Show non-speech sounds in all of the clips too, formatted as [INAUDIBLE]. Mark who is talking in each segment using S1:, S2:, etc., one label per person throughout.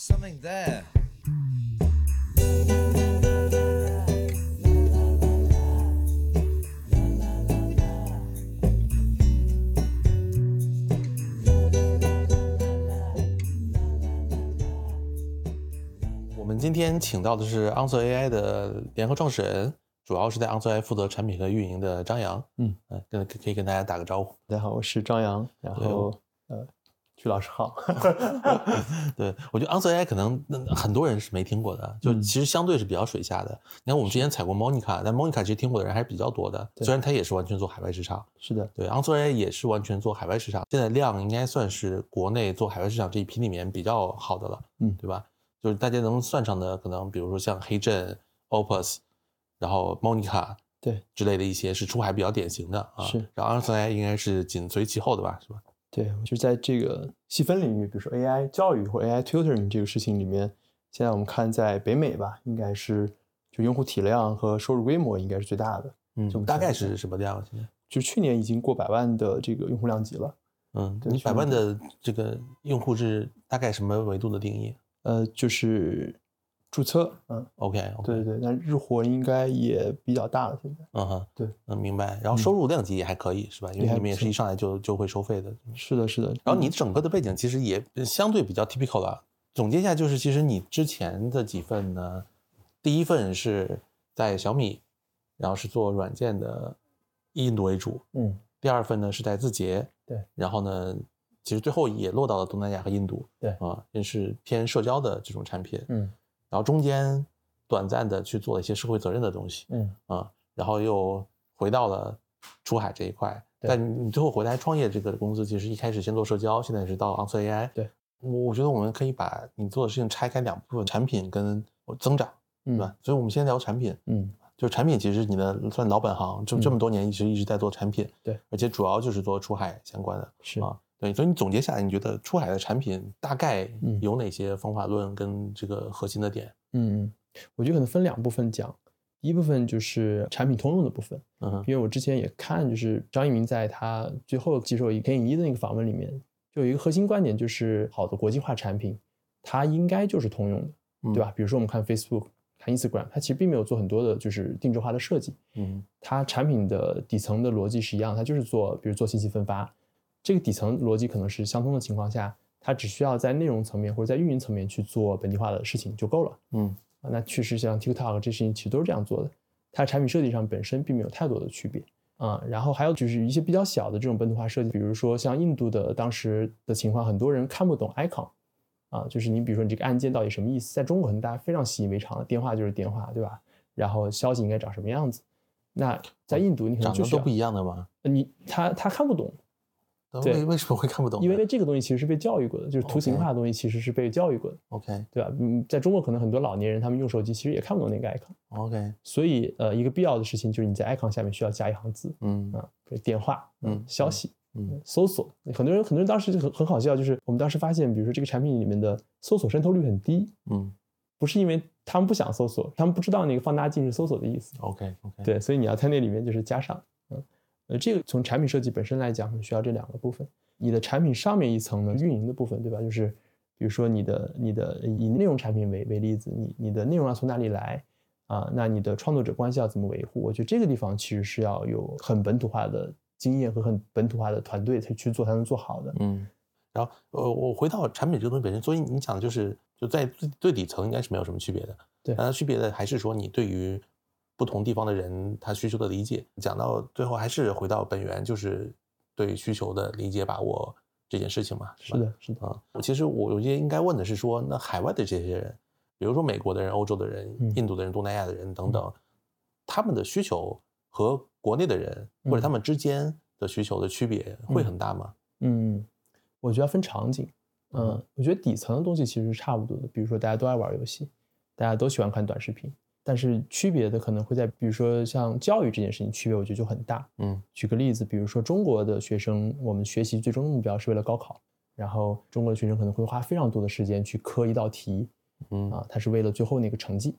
S1: There's something there.
S2: 我们今天请到的是 Answer AI 的联合创始人，主要是在 Answer AI 负责产品和运营的张扬。
S3: 嗯，
S2: 呃，跟可以跟大家打个招呼。
S3: 大家好，我是张扬，然后呃，曲老师好。[LAUGHS]
S2: 对，我觉得 Answer AI 可能嗯很多人是没听过的，就
S3: 嗯
S2: 其实相对是比较水下的。你看我们之前采过 Monica，但 Monica 其实听过的人还是比较多的，
S3: 对
S2: 虽然它也是完全做海外市场。
S3: 是的，
S2: 对，Answer AI 也是完全做海外市场，现在量应该算是国内做海外市场这一批里面比较好的了，
S3: 嗯
S2: 对吧？就是大家能算上的，可能比如说像黑镇、Opus，然后 Monica
S3: 对
S2: 之类的一些是出海比较典型的啊。
S3: 是
S2: 然后 Answer AI 应该是紧随其后的吧，是吧？
S3: 对，就是在这个细分领域，比如说 AI 教育或 AI tutoring 这个事情里面，现在我们看在北美吧，应该是就用户体量和收入规模应该是最大的，
S2: 嗯，
S3: 就
S2: 大概是什么量？现在？
S3: 就去年已经过百万的这个用户量级了。
S2: 嗯，你百万的这个用户是大概什么维度的定义
S3: 呃，就是注册，嗯
S2: ，？OK，,
S3: 对对对，那日活应该也比较大了，现在。
S2: 嗯哼，
S3: 对，
S2: 嗯，明白。然后收入量级也还可以，是吧？因为你们也是一上来就就会收费的。
S3: 是的，是的。
S2: 然后你整个的背景其实也相对比较 typical 了。总结一下，就是其实你之前的几份呢，第一份是在小米，然后是做软件的，以印度为主；
S3: 嗯，
S2: 第二份呢是在字节，
S3: 对，
S2: 然后呢，其实最后也落到了东南亚和印度，
S3: 对
S2: 啊，也是偏社交的这种产品。
S3: 嗯
S2: 然后中间短暂的去做了一些社会责任的东西，
S3: 嗯
S2: 啊，然后又回到了出海这一块。但你你最后回来创业这个公司，其实一开始先做社交，现在是到 Answer AI。
S3: 对，
S2: 我我觉得我们可以把你做的事情拆开两部分，产品跟增长，
S3: 嗯，
S2: 对吧？所以我们先聊产品，
S3: 嗯，
S2: 就是产品其实你的算老本行，就这么多年一直一直在做产品，
S3: 对，
S2: 而且主要就是做出海相关的
S3: 是
S2: 啊。对，所以你总结下来，你觉得出海的产品大概
S3: 嗯
S2: 有哪些方法论跟这个核心的点？
S3: 嗯，嗯，我觉得可能分两部分讲。一部分就是产品通用的部分，
S2: 嗯，
S3: 因为我之前也看，就是张一鸣在他最后接受一田影一的那个访问里面，就有一个核心观点，就是好的国际化产品，它应该就是通用的，
S2: 嗯
S3: 对吧？比如说我们看 Facebook、看 Instagram，它其实并没有做很多的就是定制化的设计，
S2: 嗯
S3: 它产品的底层的逻辑是一样，它就是做，比如做信息分发，这个底层逻辑可能是相通的情况下，它只需要在内容层面或者在运营层面去做本地化的事情就够了。
S2: 嗯
S3: 啊，那确实像 TikTok 这事情其实都是这样做的，它产品设计上本身并没有太多的区别啊。然后还有就是一些比较小的这种本土化设计，比如说像印度的当时的情况，很多人看不懂 icon 啊，就是你比如说你这个按键到底什么意思，在中国可能大家非常习以为常了，电话就是电话，对吧？然后消息应该长什么样子，那在印度你可能就是
S2: 都不一样的吗？
S3: 你他他看不懂，
S2: 那
S3: 对
S2: 为为什么会看不懂？
S3: 因为这个东西其实是被教育过的，就是图形化的东西其实是被教育过的
S2: ，OK
S3: 对吧？嗯，在中国可能很多老年人他们用手机其实也看不懂那个 icon。
S2: OK，
S3: 所以，呃，一个必要的事情就是你在 icon 下面需要加一行字
S2: 嗯
S3: 啊，比如电话，
S2: 嗯
S3: 消息，
S2: 嗯
S3: 搜索。很多人，很多人当时就很很好笑，就是我们当时发现，比如说这个产品里面的搜索渗透率很低，
S2: 嗯
S3: 不是因为他们不想搜索，他们不知道那个放大镜是搜索的意思。
S2: OK OK，
S3: 对，所以你要在那里面就是加上，嗯，呃，这个从产品设计本身来讲，需要这两个部分。你的产品上面一层呢，运营的部分，对吧？就是比如说你的你的以内容产品为为例子，你你的内容要从哪里来啊？那你的创作者关系要怎么维护？我觉得这个地方其实是要有很本土化的经验和很本土化的团队才去做才能做好的。
S2: 嗯，然后呃，我回到产品这个东西本身，所以你讲的就是就在最最底层应该是没有什么区别的，
S3: 对
S2: 但它区别的还是说你对于不同地方的人他需求的理解，讲到最后还是回到本源，就是对需求的理解把握这件事情嘛，吧？
S3: 是的，是的，
S2: 啊，其实我有些应该问的是说，那海外的这些人，比如说美国的人、欧洲的人、
S3: 嗯
S2: 印度的人、东南亚的人等等，他们的需求和国内的人或者他们之间的需求的区别会很大吗？
S3: 嗯，我觉得要分场景。嗯
S2: 嗯，
S3: 我觉得底层的东西其实是差不多的。比如说，大家都爱玩游戏，大家都喜欢看短视频，但是区别的可能会在，比如说像教育这件事情，区别我觉得就很大。
S2: 嗯
S3: 举个例子，比如说中国的学生，我们学习最终的目标是为了高考，然后中国的学生可能会花非常多的时间去磕一道题，
S2: 嗯
S3: 啊，他是为了最后那个成绩。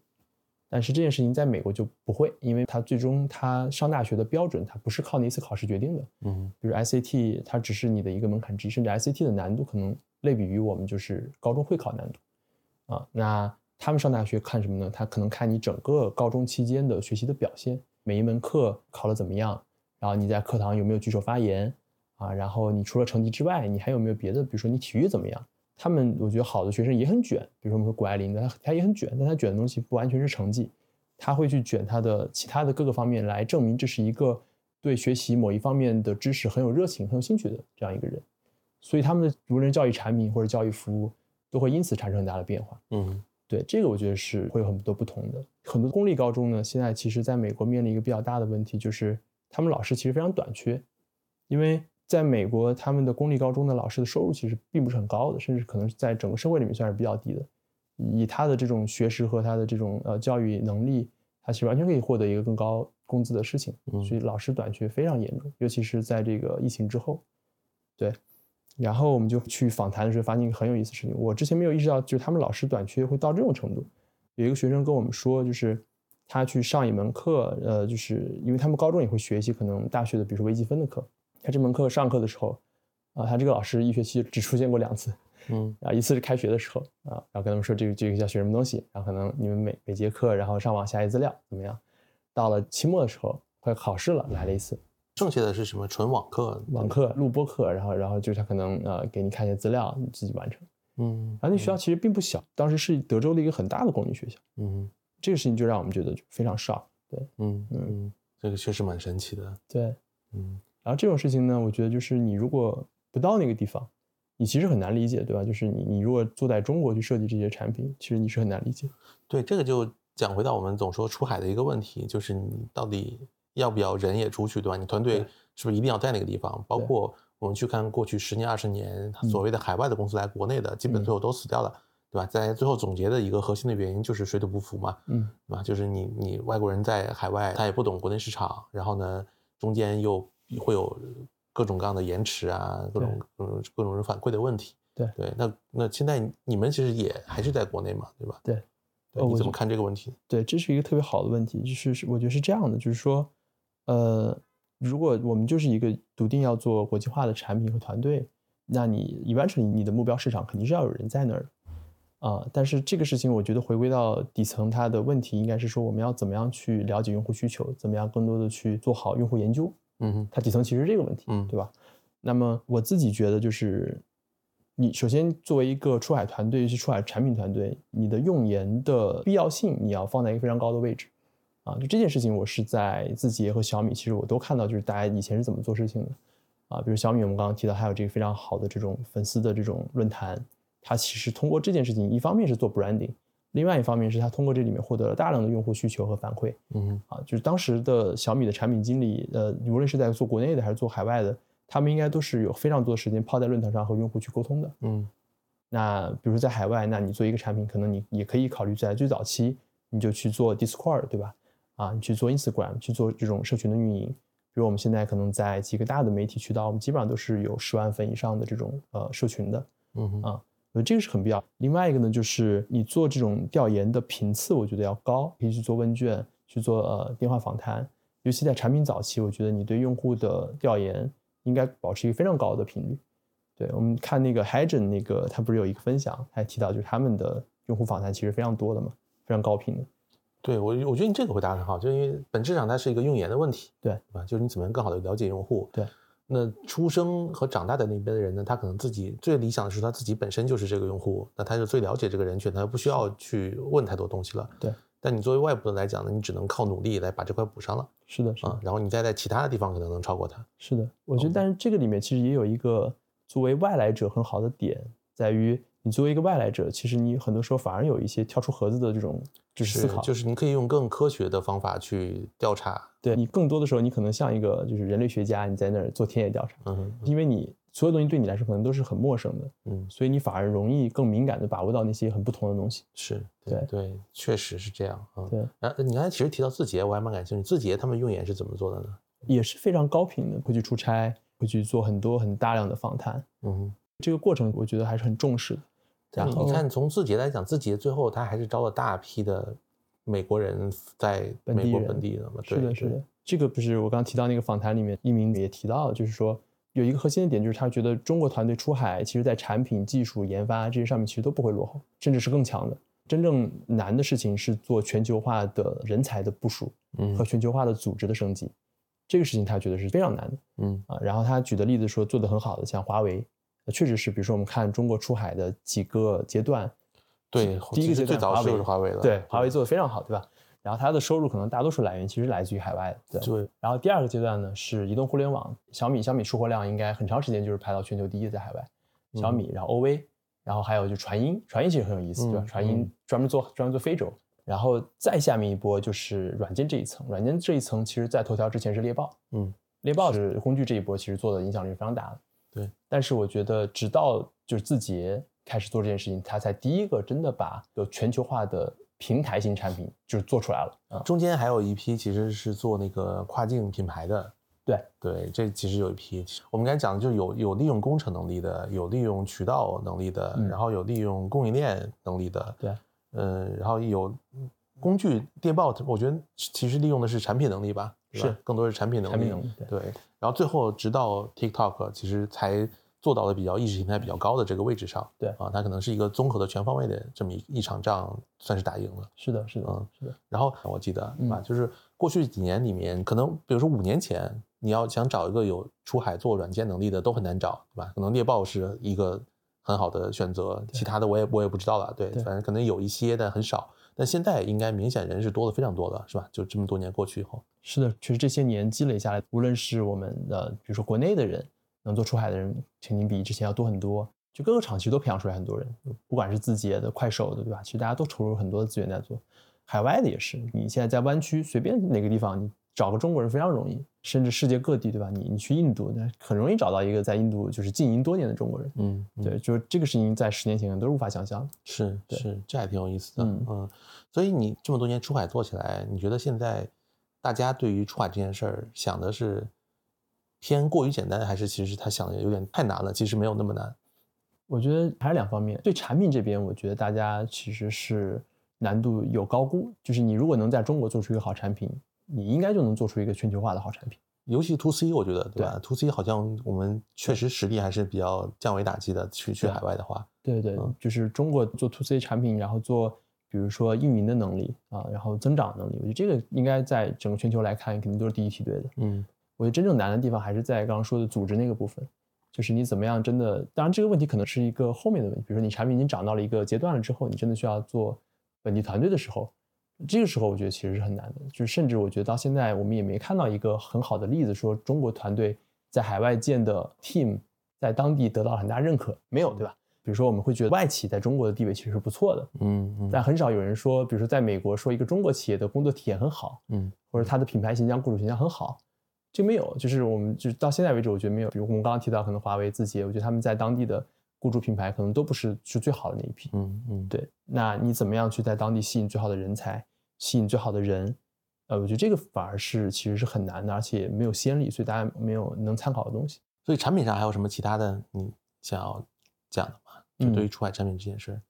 S3: 但是这件事情在美国就不会，因为他最终他上大学的标准，他不是靠那一次考试决定的。
S2: 嗯
S3: 比如 SAT，它只是你的一个门槛之一，甚至 SAT 的难度可能类比于我们就是高中会考难度。啊。那他们上大学看什么呢？他可能看你整个高中期间的学习的表现，每一门课考得怎么样，然后你在课堂有没有举手发言啊？然后你除了成绩之外，你还有没有别的？比如说你体育怎么样？他们我觉得好的学生也很卷，比如说我们说谷爱凌的，他他也很卷，但他卷的东西不完全是成绩，他会去卷他的其他的各个方面来证明这是一个对学习某一方面的知识很有热情、很有兴趣的这样一个人。所以他们的无论教育产品或者教育服务，都会因此产生很大的变化。
S2: 嗯
S3: 对，这个我觉得是会有很多不同的。很多公立高中呢，现在其实在美国面临一个比较大的问题，就是他们老师其实非常短缺，因为在美国他们的公立高中的老师的收入其实并不是很高的，甚至可能在整个社会里面算是比较低的。以他的这种学识和他的这种呃教育能力，他其实完全可以获得一个更高工资的事情。
S2: 嗯
S3: 所以老师短缺非常严重，尤其是在这个疫情之后。对，然后我们就去访谈的时候，发现一个很有意思的事情，我之前没有意识到，就是他们老师短缺会到这种程度。有一个学生跟我们说，就是他去上一门课，呃，就是因为他们高中也会学一些可能大学的，比如说微积分的课。他这门课上课的时候，啊，他这个老师一学期只出现过两次，
S2: 嗯
S3: 啊，一次是开学的时候啊，然后跟他们说这个这个要学什么东西，然后可能你们每每节课，然后上网下一资料怎么样？到了期末的时候快考试了，来了一次
S2: 剩下的是什么纯网课？
S3: 网课录播课，然后然后就是他可能呃给你看一些资料，你自己完成。
S2: 嗯
S3: 然后那学校其实并不小，当时是德州的一个很大的公立学校，
S2: 嗯
S3: 这个事情就让我们觉得就非常 shock。对
S2: 嗯嗯，这个确实蛮神奇的。
S3: 对，
S2: 嗯
S3: 然后这种事情呢，我觉得就是你如果不到那个地方，你其实很难理解，对吧？就是你你如果坐在中国去设计这些产品，其实你是很难理解。
S2: 对，这个就讲回到我们总说出海的一个问题，就是你到底要不要人也出去，对吧？你团队是不是一定要在那个地方？包括我们去看过去十年、二十年
S3: 嗯
S2: 所谓的海外的公司来国内的，基本
S3: 嗯
S2: 最后都死掉了，对吧？在最后总结的一个核心的原因就是水土不服嘛，
S3: 嗯
S2: 对吧？就是你你外国人在海外，他也不懂国内市场，然后呢，中间又会有各种各样的延迟啊，各种各种各种人反馈的问题。
S3: 对
S2: 对，那那现在你们其实也还是在国内嘛，对吧？
S3: 对，
S2: 对，你怎么看这个问题？
S3: 对，这是一个特别好的问题，就是是我觉得是这样的，就是说，呃，如果我们就是一个笃定要做国际化的产品和团队，那你 eventually 你的目标市场肯定是要有人在那儿的。啊、但是这个事情，我觉得回归到底层，它的问题应该是说，我们要怎么样去了解用户需求，怎么样更多的去做好用户研究，
S2: 嗯哼，
S3: 它底层其实是这个问题，
S2: 嗯
S3: 对吧？那么我自己觉得就是，你首先作为一个出海团队，是出海产品团队，你的用研的必要性你要放在一个非常高的位置，啊，就这件事情，我是在字节和小米，其实我都看到，就是大家以前是怎么做事情的，啊，比如小米我们刚刚提到，还有这个非常好的这种粉丝的这种论坛，它其实通过这件事情，一方面是做 branding，另外一方面是它通过这里面获得了大量的用户需求和反馈，
S2: 嗯，
S3: 啊，就是当时的小米的产品经理，呃，无论是在做国内的还是做海外的，他们应该都是有非常多的时间泡在论坛上和用户去沟通的。
S2: 嗯
S3: 那比如说在海外，那你做一个产品，可能你也可以考虑在最早期你就去做 Discord，对吧？啊，你去做 Instagram，去做这种社群的运营。比如我们现在可能在几个大的媒体渠道，我们基本上都是有十万粉以上的这种呃社群的。
S2: 嗯哼，
S3: 啊呃，这个是很必要。另外一个呢，就是你做这种调研的频次，我觉得要高，可以去做问卷，去做呃电话访谈。尤其在产品早期，我觉得你对用户的调研应该保持一个非常高的频率。对我们看那个 Hagen 那个，他不是有一个分享，还提到就是他们的用户访谈其实非常多的嘛，非常高频的。
S2: 对我我觉得你这个回答很好，就因为本质上它是一个用研的问题，
S3: 对
S2: 对吧？就是你怎么样更好的了解用户。
S3: 对，
S2: 那出生和长大的那边的人呢，他可能自己最理想的是他自己本身就是这个用户，那他就最了解这个人群，他不需要去问太多东西了。
S3: 对，
S2: 但你作为外部的来讲呢，你只能靠努力来把这块补上了
S3: 是的，是的
S2: 啊，，然后你再在其他的地方可能能超过他。
S3: 是的。我觉得，
S2: 哦
S3: 但是这个里面其实也有一个作为外来者很好的点，在于你作为一个外来者，其实你很多时候反而有一些跳出盒子的这种就是思考，
S2: 就是你可以用更科学的方法去调查。
S3: 对你更多的时候，你可能像一个就是人类学家，你在那儿做田野调查，
S2: 嗯哼
S3: 因为你所有东西对你来说可能都是很陌生的，
S2: 嗯，
S3: 所以你反而容易更敏感的把握到那些很不同的东西。
S2: 是
S3: 对
S2: 对，确实是这样啊。
S3: 对，
S2: 然后你刚才其实提到字节，我还蛮感兴趣。字节他们用眼是怎么做的呢？
S3: 也是非常高频的，会去出差，会去做很多很大量的访谈，
S2: 嗯哼。
S3: 这个过程我觉得还是很重视的。然后
S2: 但你你看，从字节来讲，字节最后他还是招了大批的美国人在美国
S3: 本地
S2: 的嘛？
S3: 是的，
S2: 对对
S3: 是的，这个不是我刚刚提到那个访谈里面，一鸣也提到了，就是说有一个核心的点，就是他觉得中国团队出海，其实在产品、技术、研发这些上面其实都不会落后，甚至是更强的。真正难的事情是做全球化的人才的部署
S2: 嗯
S3: 和全球化的组织的升级，这个事情他觉得是非常难的
S2: 嗯
S3: 啊。然后他举的例子说做得很好的，像华为，呃确实是，比如说我们看中国出海的几个阶段，
S2: 对，
S3: 第一个阶段华为
S2: 就是华为的，
S3: 对，华为做的非常好，对吧？然后它的收入可能大多数来源其实来自于海外的，对。
S2: 对，
S3: 然后第二个阶段呢是移动互联网，小米小米出货量应该很长时间就是排到全球第一，在海外。小米，然后 OV，然后还有就传音，传音其实很有意思，对吧？
S2: 嗯
S3: 传音
S2: 嗯
S3: 专门做专门做非洲，然后再下面一波就是软件这一层，软件这一层其实在头条之前是猎豹，
S2: 嗯，
S3: 猎豹是工具这一波其实做的影响力是非常大的。
S2: 对，
S3: 但是我觉得直到就是字节开始做这件事情，他才第一个真的把有全球化的平台型产品就是做出来了啊。
S2: 中间还有一批其实是做那个跨境品牌的，
S3: 对。
S2: 对，这其实有一批，我们刚才讲的就是有有利用工程能力的，有利用渠道能力的，
S3: 嗯。
S2: 然后有利用供应链能力的，
S3: 对，
S2: 嗯，然后有工具电报，我觉得其实利用的是产品能力吧
S3: 是
S2: 更多是产品能力，
S3: 产品能力对
S2: 对，然后最后直到 TikTok 其实才做到了比较意识形态比较高的这个位置上，
S3: 对
S2: 啊，它可能是一个综合的全方位的这么一一场仗，算是打赢了。
S3: 是的，是的，
S2: 嗯
S3: 是的，
S2: 然后我记得，啊？
S3: 嗯
S2: 就是过去几年里面，可能比如说五年前，你要想找一个有出海做软件能力的都很难找，对吧？可能猎豹是一个很好的选择，其他的我也我也不知道了。对，
S3: 对
S2: 反正可能有一些，但很少。那现在应该明显人是多了非常多的，是吧？就这么多年过去以后，
S3: 是的，确实这些年积累下来，无论是我们的，比如说国内的人能做出海的人，肯定比之前要多很多。就各个厂其实都培养出来很多人，不管是字节的、快手的，对吧？其实大家都投入很多的资源在做。海外的也是，你现在在湾区随便哪个地方，你找个中国人非常容易，甚至世界各地，对吧？你你去印度，那很容易找到一个在印度就是经营多年的中国人。
S2: 嗯，嗯
S3: 对，就是这个事情在十年前可能都是无法想象的。
S2: 是是，这还挺有意思的。
S3: 嗯
S2: 嗯，所以你这么多年出海做起来，你觉得现在大家对于出海这件事儿想的是偏过于简单，还是其实他想的有点太难了？其实没有那么难。
S3: 我觉得还是两方面。对产品这边，我觉得大家其实是难度有高估。就是你如果能在中国做出一个好产品，你应该就能做出一个全球化的好产品。
S2: 尤其 to C，我觉得对吧？to C 好像我们确实实力还是比较降维打击的。去去海外的话，
S3: 对对，
S2: 嗯
S3: 就是中国做 to C 产品，然后做比如说运营的能力啊，然后增长能力，我觉得这个应该在整个全球来看，肯定都是第一梯队的。
S2: 嗯
S3: 我觉得真正难的地方还是在刚刚说的组织那个部分，就是你怎么样真的，当然这个问题可能是一个后面的问题，比如说你产品已经涨到了一个阶段了之后，你真的需要做本地团队的时候，这个时候我觉得其实是很难的，就是甚至我觉得到现在我们也没看到一个很好的例子，说中国团队在海外建的 team 在当地得到了很大认可，没有对吧？比如说我们会觉得外企在中国的地位其实是不错的，
S2: 嗯嗯
S3: 但很少有人说，比如说在美国说一个中国企业的工作体验很好，
S2: 嗯
S3: 或者它的品牌形象、雇主形象很好，这没有，就是我们就是到现在为止，我觉得没有。比如我们刚刚提到，可能华为、字节，我觉得他们在当地的雇主品牌可能都不是是最好的那一批。
S2: 嗯嗯，
S3: 对，那你怎么样去在当地吸引最好的人才，吸引最好的人？呃，我觉得这个反而是其实是很难的，而且没有先例，所以大家没有能参考的东西。
S2: 所以产品上还有什么其他的你想要讲的吗？就对于出海产品这件事儿，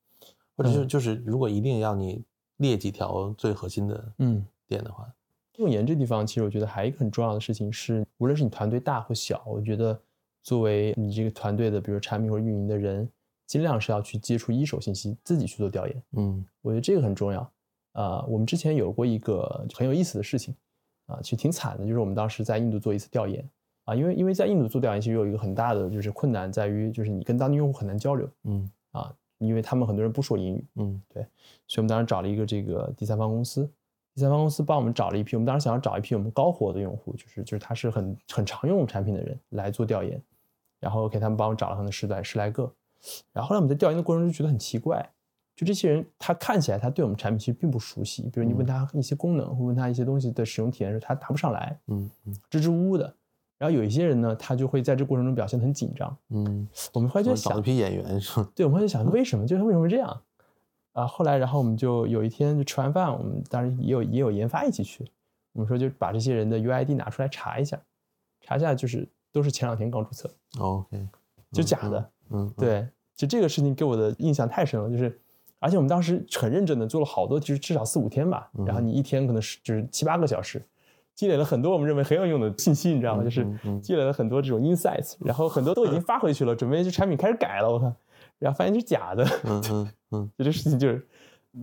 S2: 或者就
S3: 嗯
S2: 就是如果一定要你列几条最核心的
S3: 嗯，
S2: 点的话，
S3: 用研这地方，其实我觉得还有一个很重要的事情是，无论是你团队大或小，我觉得作为你这个团队的，比如产品或者运营的人，尽量是要去接触一手信息，自己去做调研。
S2: 嗯
S3: 我觉得这个很重要。啊、我们之前有过一个很有意思的事情，啊、其实挺惨的，就是我们当时在印度做一次调研，啊，因为因为在印度做调研，其实有一个很大的就是困难在于，就是你跟当地用户很难交流
S2: 嗯。
S3: 啊，因为他们很多人不说英语，
S2: 嗯。
S3: 对所以我们当时找了一个这个第三方公司，第三方公司帮我们找了一批，我们当时想要找一批我们高活的用户，就是就是他是很很常用产品的人来做调研，然后给他们帮我找了可能十来十来个，然后后来我们在调研的过程中就觉得很奇怪，就这些人他看起来他对我们产品其实并不熟悉，比如你问他一些功能或问他一些东西的使用体验的时候，他答不上来，
S2: 嗯嗯
S3: 支支吾吾的。然后有一些人呢，他就会在这过程中表现得很紧张。
S2: 嗯，
S3: 我们后来就想
S2: 我找了，批演员是吧？
S3: 对，我们后来就想为什么，就是为什么这样啊？后来，然后我们就有一天就吃完饭，我们当然也有也有研发一起去，我们说就把这些人的 UID 拿出来查一下，查一下就是都是前两天刚注册
S2: ，OK，
S3: 就假的。
S2: 嗯，嗯，
S3: 对，就这个事情给我的印象太深了，就是而且我们当时很认真的做了好多，就是至少四五天吧，然后你一天可能是就是七八个小时。积累了很多我们认为很有用的信息，你知道吗？就是积累了很多这种 insights，然后很多都已经发回去了，准备就产品开始改了，我看，然后发现是假的，
S2: 嗯嗯嗯
S3: 就 [LAUGHS] 这事情就是，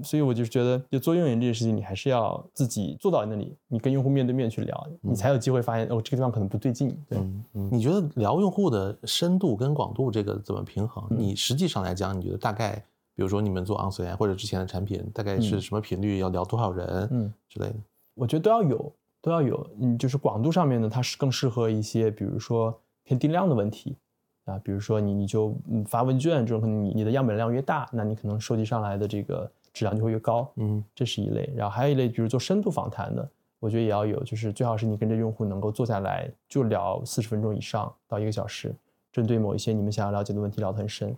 S3: 所以我就觉得，就做运营这件事情，你还是要自己做到那里，你跟用户面对面去聊，你才有机会发现哦，这个地方可能不对劲。对，
S2: 嗯，你觉得聊用户的深度跟广度这个怎么平衡？
S3: 嗯
S2: 你实际上来讲，你觉得大概，比如说你们做 on 或者之前的产品，大概是什么频率？要聊多少人？
S3: 嗯，
S2: 之类的。
S3: 我觉得都要有，都要有。嗯，就是广度上面呢，它是更适合一些，比如说偏定量的问题啊，比如说你你就嗯发问卷这种，可能你你的样本量越大，那你可能收集上来的这个质量就会越高。
S2: 嗯
S3: 这是一类，然后还有一类，比如做深度访谈的，我觉得也要有，就是最好是你跟着用户能够坐下来就聊四十分钟以上到一个小时，针对某一些你们想要了解的问题聊得很深，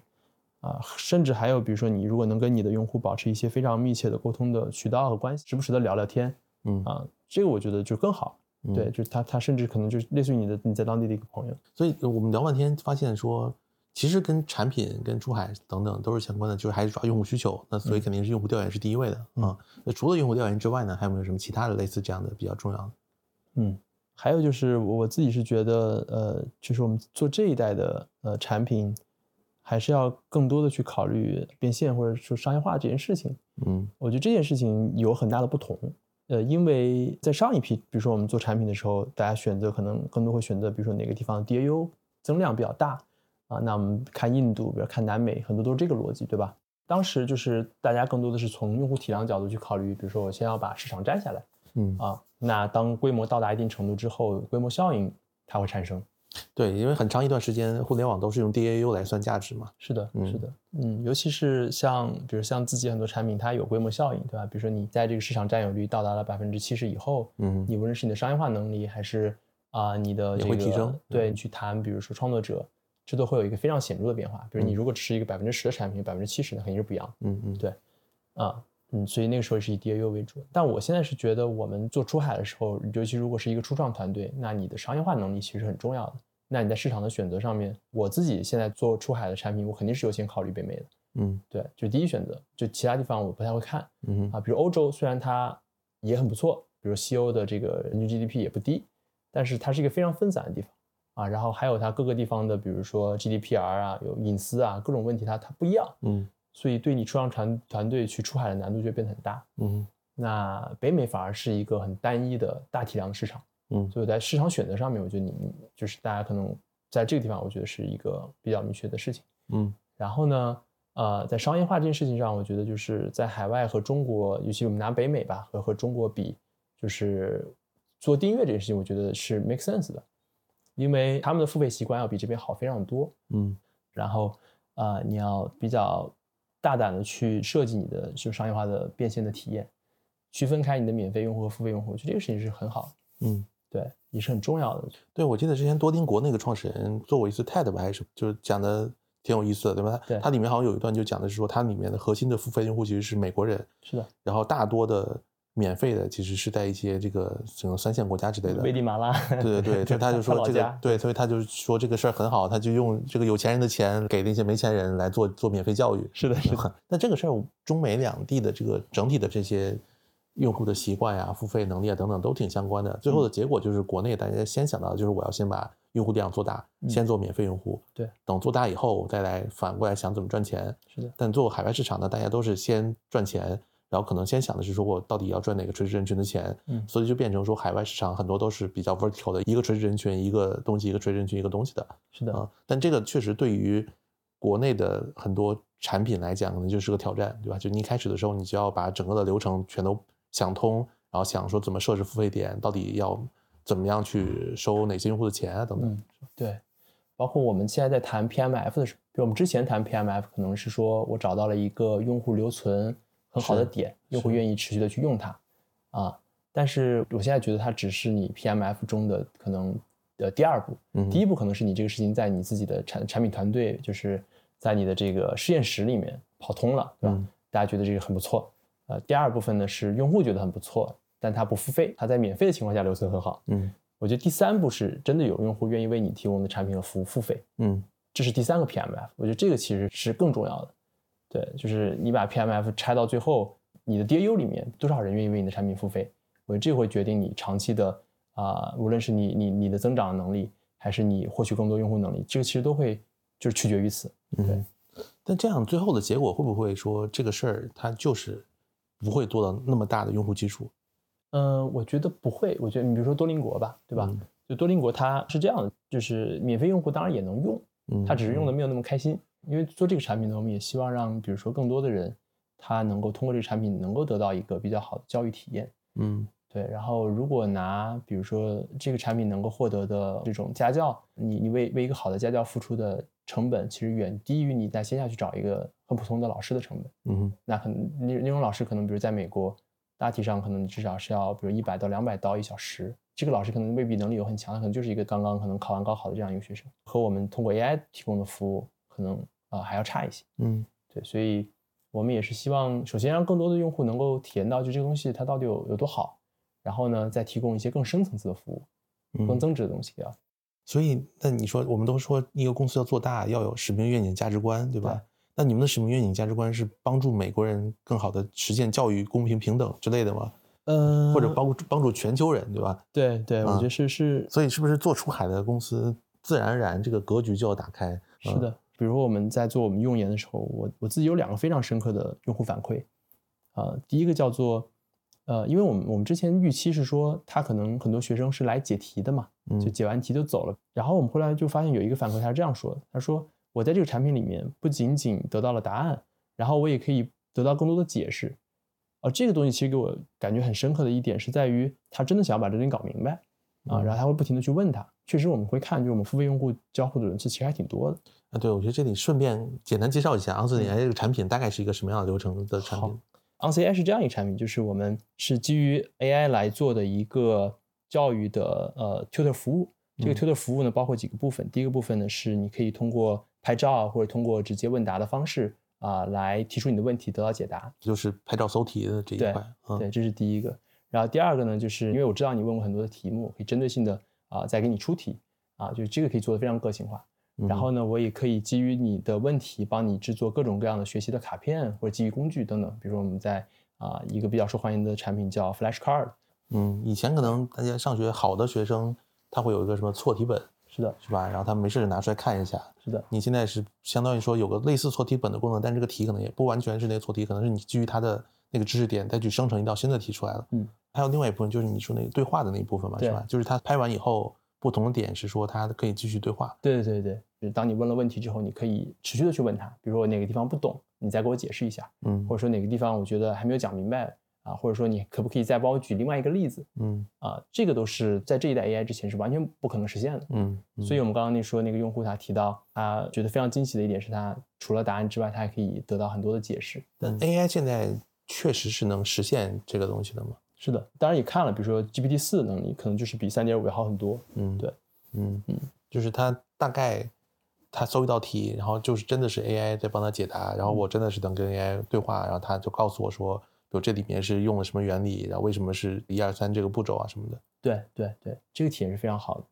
S3: 啊，甚至还有比如说你如果能跟你的用户保持一些非常密切的沟通的渠道和关系，时不时的聊聊天，
S2: 嗯
S3: 啊，这个我觉得就更好，
S2: 嗯
S3: 对，就是他他甚至可能就是类似于你的你在当地的一个朋友，
S2: 所以我们聊半天，发现说，其实跟产品、跟出海等等都是相关的，就是还是抓用户需求。那所以肯定是用户调研是第一位的啊。那除了用户调研之外呢，还有没有什么其他的类似这样的比较重要的？
S3: 嗯，还有就是我自己是觉得，呃，就是我们做这一代的呃产品，还是要更多的去考虑变现或者说商业化这件事情。
S2: 嗯
S3: 我觉得这件事情有很大的不同，呃，因为在上一批，比如说我们做产品的时候，大家选择可能更多会选择，比如说哪个地方的 DAU 增量比较大啊，那我们看印度，比如看南美，很多都是这个逻辑，对吧？当时就是大家更多的是从用户体量角度去考虑，比如说我先要把市场占下来
S2: 嗯，
S3: 啊，那当规模到达一定程度之后，规模效应它会产生。
S2: 对，因为很长一段时间互联网都是用 DAU 来算价值嘛。
S3: 是的，
S2: 嗯
S3: 是的，嗯，尤其是像比如像自己很多产品，它有规模效应，对吧？比如说你在这个市场占有率到达了百分之七十以后，
S2: 嗯
S3: 你无论是你的商业化能力，还是啊、你的
S2: 也
S3: 这个
S2: 会提升
S3: 对，
S2: 嗯
S3: 你去谈，比如说创作者，这都会有一个非常显著的变化。比如你
S2: 嗯
S3: 如果只是一个百分之十的产品，百分之七十那肯定是不一样
S2: 嗯嗯，
S3: 对啊，嗯，所以那个时候是以 DAU 为主。但我现在是觉得，我们做出海的时候，尤其如果是一个初创团队，那你的商业化能力其实很重要的。那你在市场的选择上面，我自己现在做出海的产品，我肯定是优先考虑北美的。
S2: 嗯
S3: 对，就第一选择，就其他地方我不太会看
S2: 嗯
S3: 啊。比如欧洲，虽然它也很不错，比如西欧的这个人均 GDP 也不低，但是它是一个非常分散的地方啊。然后还有它各个地方的，比如说 GDPR 啊，有隐私啊，各种问题它它不一样，
S2: 嗯
S3: 所以对你初创团团队去出海的难度就变得很大。
S2: 嗯
S3: 那北美反而是一个很单一的大体量的市场，
S2: 嗯
S3: 所以在市场选择上面，我觉得你你就是大家可能在这个地方，我觉得是一个比较明确的事情。
S2: 嗯
S3: 然后呢，呃，在商业化这件事情上，我觉得就是在海外和中国，尤其我们拿北美吧，和和中国比，就是做订阅这件事情，我觉得是 make sense 的，因为他们的付费习惯要比这边好非常多。
S2: 嗯
S3: 然后，呃，你要比较大胆的去设计你的就商业化的变现的体验，区分开你的免费用户和付费用户，我觉得这个事情是很好的，
S2: 嗯。
S3: 对，也是很重要的。
S2: 对，我记得之前多丁国那个创始人做过一次 TED 吧，还是就是讲的挺有意思的，对吧？他
S3: 对
S2: 它里面好像有一段就讲的是说，它里面的核心的付费用户其实是美国人，
S3: 是的，
S2: 然后大多的免费的其实是在一些这个什么三线国家之类的。
S3: 危地马拉，
S2: 对对对，所以他就说这个对，所以他就说这个事儿很好，他就用这个有钱人的钱给那些没钱人来做做免费教育。
S3: 是的，是的，[LAUGHS]
S2: 那这个事儿，中美两地的这个整体的这些用户的习惯呀、付费能力啊等等都挺相关的。最后的结果就是，国内大家先想到的就是我要先把用户量做大，先做免费用户，
S3: 对，
S2: 等做大以后我再来反过来想怎么赚钱。
S3: 是的，
S2: 但做海外市场呢，大家都是先赚钱，然后可能先想的是说我到底要赚哪个垂直人群的钱，
S3: 嗯
S2: 所以就变成说海外市场很多都是比较 vertical 的，一个垂直人群一个东西，一个垂直人群一个东西的。
S3: 是的，
S2: 啊，但这个确实对于国内的很多产品来讲，可能就是个挑战，对吧？就你一开始的时候，你就要把整个的流程全都想通，然后想说怎么设置付费点，到底要怎么样去收哪些用户的钱啊，等等。
S3: 嗯，对，包括我们现在在谈 PMF 的时候，比如我们之前谈 PMF，可能是说我找到了一个用户留存很好的点，用户愿意持续的去用它，啊，但是我现在觉得它只是你 PMF 中的可能的第二步，
S2: 嗯
S3: 第一步可能是你这个事情在你自己的产产品团队，就是在你的这个实验室里面跑通了，对吧？
S2: 嗯
S3: 大家觉得这个很不错，呃，第二部分呢是用户觉得很不错，但他不付费，他在免费的情况下留存很好，
S2: 嗯
S3: 我觉得第三步是真的有用户愿意为你提供的产品和服务付费，
S2: 嗯
S3: 这是第三个 PMF。我觉得这个其实是更重要的。对，就是你把 PMF 拆到最后，你的 DAU 里面多少人愿意为你的产品付费？我觉得这会决定你长期的啊、无论是你你你的增长能力，还是你获取更多用户能力，这个其实都会就是取决于此。对
S2: 嗯。但这样最后的结果会不会说这个事儿它就是不会做到那么大的用户基础。
S3: 嗯，我觉得不会。我觉得你比如说多邻国吧，对吧？就多邻国它是这样的，就是免费用户当然也能用，
S2: 嗯，
S3: 他只是用的没有那么开心。因为做这个产品呢，我们也希望让比如说更多的人，他能够通过这个产品能够得到一个比较好的教育体验。
S2: 嗯，
S3: 对。然后如果拿比如说这个产品能够获得的这种家教，你你为为一个好的家教付出的成本，其实远低于你在线下去找一个很普通的老师的成本。
S2: 嗯，
S3: 那可能那那种老师可能比如在美国。大体上可能至少是要，比如一百到两百刀一小时。这个老师可能未必能力有很强，他可能就是一个刚刚可能考完高考的这样一个学生，和我们通过 AI 提供的服务可能啊还要差一些。
S2: 嗯，
S3: 对，所以我们也是希望，首先让更多的用户能够体验到就这个东西它到底有有多好，然后呢再提供一些更深层次的服务，更增值的东西啊。
S2: 所以那你说，我们都说一个公司要做大，要有使命、愿景、价值观，对吧？那你们的使命、愿景、价值观是帮助美国人更好的实现教育公平平等之类的吗？
S3: 嗯，
S2: 或者帮助帮助全球人，对吧？
S3: 对对，我觉得是是。
S2: 所以是不是做出海的公司，自然而然这个格局就要打开？
S3: 是的，比如说我们在做我们用研的时候，我我自己有两个非常深刻的用户反馈，啊，第一个叫做，呃，因为我们我们之前预期是说，他可能很多学生是来解题的嘛，就解完题就走了，然后我们后来就发现有一个反馈，他是这样说的，他说。我在这个产品里面不仅仅得到了答案，然后我也可以得到更多的解释。啊，这个东西其实给我感觉很深刻的一点是在于，他真的想要把这东西搞明白啊，然后他会不停的去问他。确实，我们会看，就是我们付费用户交互的人次其实还挺多的。
S2: 啊，对，我觉得这里顺便简单介绍一下 OnCAI 这个产品大概是一个什么样的流程的产品。
S3: OnCAI 是这样一个产品，就是我们是基于 AI 来做的一个教育的呃 Tutor 服务。这个 Tutor 服务呢，包括几个部分。第一个部分呢，是你可以通过拍照或者通过直接问答的方式啊，来提出你的问题，得到解答，
S2: 就是拍照搜题的这一块。
S3: 对，这是第一个。然后第二个呢，就是因为我知道你问过很多的题目，可以针对性的啊再给你出题啊，就是这个可以做的非常个性化。然后呢，我也可以基于你的问题，帮你制作各种各样的学习的卡片或者记忆工具等等。比如说我们在啊一个比较受欢迎的产品叫 Flashcard。
S2: 嗯，以前可能大家上学好的学生，他会有一个什么错题本。
S3: 是的，
S2: 是吧？然后他没事拿出来看一下。
S3: 是的，
S2: 你现在是相当于说有个类似错题本的功能，但这个题可能也不完全是那个错题，可能是你基于它的那个知识点再去生成一道新的题出来了。
S3: 嗯，
S2: 还有另外一部分就是你说那个对话的那一部分嘛，是吧？就是他拍完以后，不同的点是说他可以继续对话。
S3: 对对对对，就是当你问了问题之后，你可以持续的去问他，比如说我哪个地方不懂，你再给我解释一下。
S2: 嗯，
S3: 或者说哪个地方我觉得还没有讲明白。啊，或者说你可不可以再帮我举另外一个例子？
S2: 嗯，
S3: 啊，这个都是在这一代 AI 之前是完全不可能实现的。
S2: 嗯，
S3: 所以我们刚刚那说那个用户他提到，他觉得非常惊喜的一点是他除了答案之外，他还可以得到很多的解释。
S2: 但 AI 现在确实是能实现这个东西的吗？
S3: 是的，当然也看了，比如说 GPT 四能力可能就是比三点五要好很多。
S2: 嗯，
S3: 对，
S2: 嗯嗯，就是他大概他搜一道题，然后就是真的是 AI 在帮他解答，然后我真的是能跟 AI 对话，然后他就告诉我说。比如这里面是用了什么原理，然后为什么是一二三这个步骤啊什么的？
S3: 对对对，这个体验是非常好的。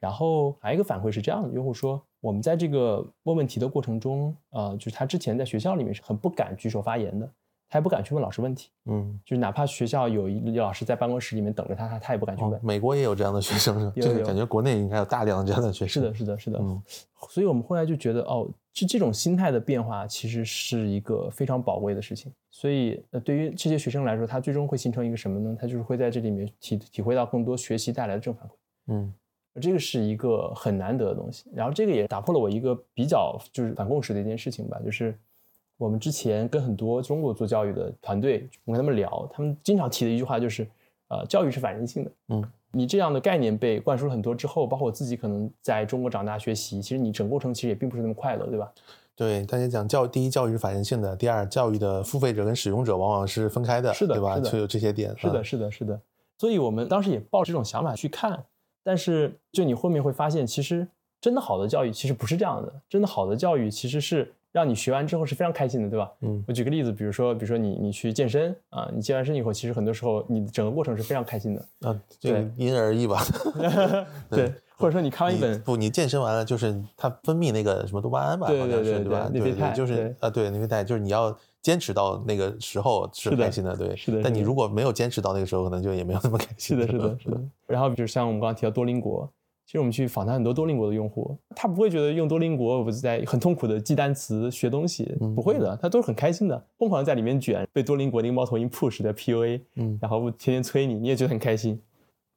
S3: 然后还有一个反馈是这样的，用户说我们在这个问问题的过程中，呃，就是他之前在学校里面是很不敢举手发言的。他也不敢去问老师问题，
S2: 嗯，
S3: 就是哪怕学校有一个老师在办公室里面等着他，他他也不敢去问。
S2: 美国也有这样的学生，这个感觉国内应该有大量的这样的学
S3: 生。是的，是的，是的。嗯，所以我们后来就觉得，哦，就这种心态的变化，其实是一个非常宝贵的事情。所以，呃，对于这些学生来说，他最终会形成一个什么呢？他就是会在这里面体体会到更多学习带来的正反馈。
S2: 嗯，
S3: 这个是一个很难得的东西。然后，这个也打破了我一个比较就是反共识的一件事情吧，就是。我们之前跟很多中国做教育的团队，我跟他们聊，他们经常提的一句话就是，呃，教育是反人性的。
S2: 嗯，
S3: 你这样的概念被灌输了很多之后，包括我自己可能在中国长大学习，其实你整个过程其实也并不是那么快乐，对吧？
S2: 对，大家讲教，第一教育是反人性的，第二教育的付费者跟使用者往往是分开的，
S3: 是的，
S2: 对吧？就有这些点。
S3: 是的，是的，是的。所以我们当时也抱这种想法去看，但是就你后面会发现，其实真的好的教育其实不是这样的，真的好的教育其实是。让你学完之后是非常开心的，对吧？
S2: 嗯，
S3: 我举个例子，比如说，比如说你你去健身啊，你健完身以后，其实很多时候你整个过程是非常开心的
S2: 啊，对，因人而异吧。[LAUGHS]
S3: 对，或者说你看完一本
S2: 不，你健身完了就是它分泌那个什么多巴胺吧，
S3: 对对
S2: 对，
S3: 对吧？
S2: 内啡肽就是啊，对内啡肽，就是你要坚持到那个时候是开心的，对，
S3: 是的。
S2: 但你如果没有坚持到那个时候，可能就也没有那么开心。
S3: 是的，是的，是的。然后比如像我们刚刚提到多邻国。其实我们去访谈很多多邻国的用户，他不会觉得用多邻国我是在很痛苦的记单词、学东西，不会的，他都是很开心的，疯狂的在里面卷，被多邻国那个猫头鹰 push 的 PUA，
S2: 嗯
S3: 然后天天催你，你也觉得很开心。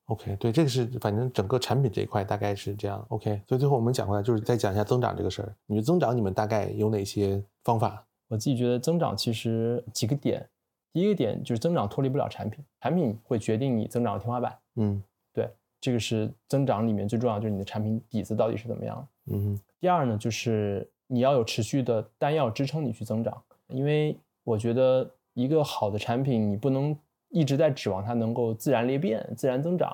S2: OK，对，这个是反正整个产品这一块大概是这样。OK，所以最后我们讲回来，就是再讲一下增长这个事儿。你觉得增长你们大概有哪些方法？
S3: 我自己觉得增长其实几个点，第一个点就是增长脱离不了产品，产品会决定你增长的天花板。
S2: 嗯
S3: 对，这个是增长里面最重要，就是你的产品底子到底是怎么样。
S2: 嗯
S3: 第二呢，就是你要有持续的弹药支撑你去增长，因为我觉得一个好的产品，你不能一直在指望它能够自然裂变、自然增长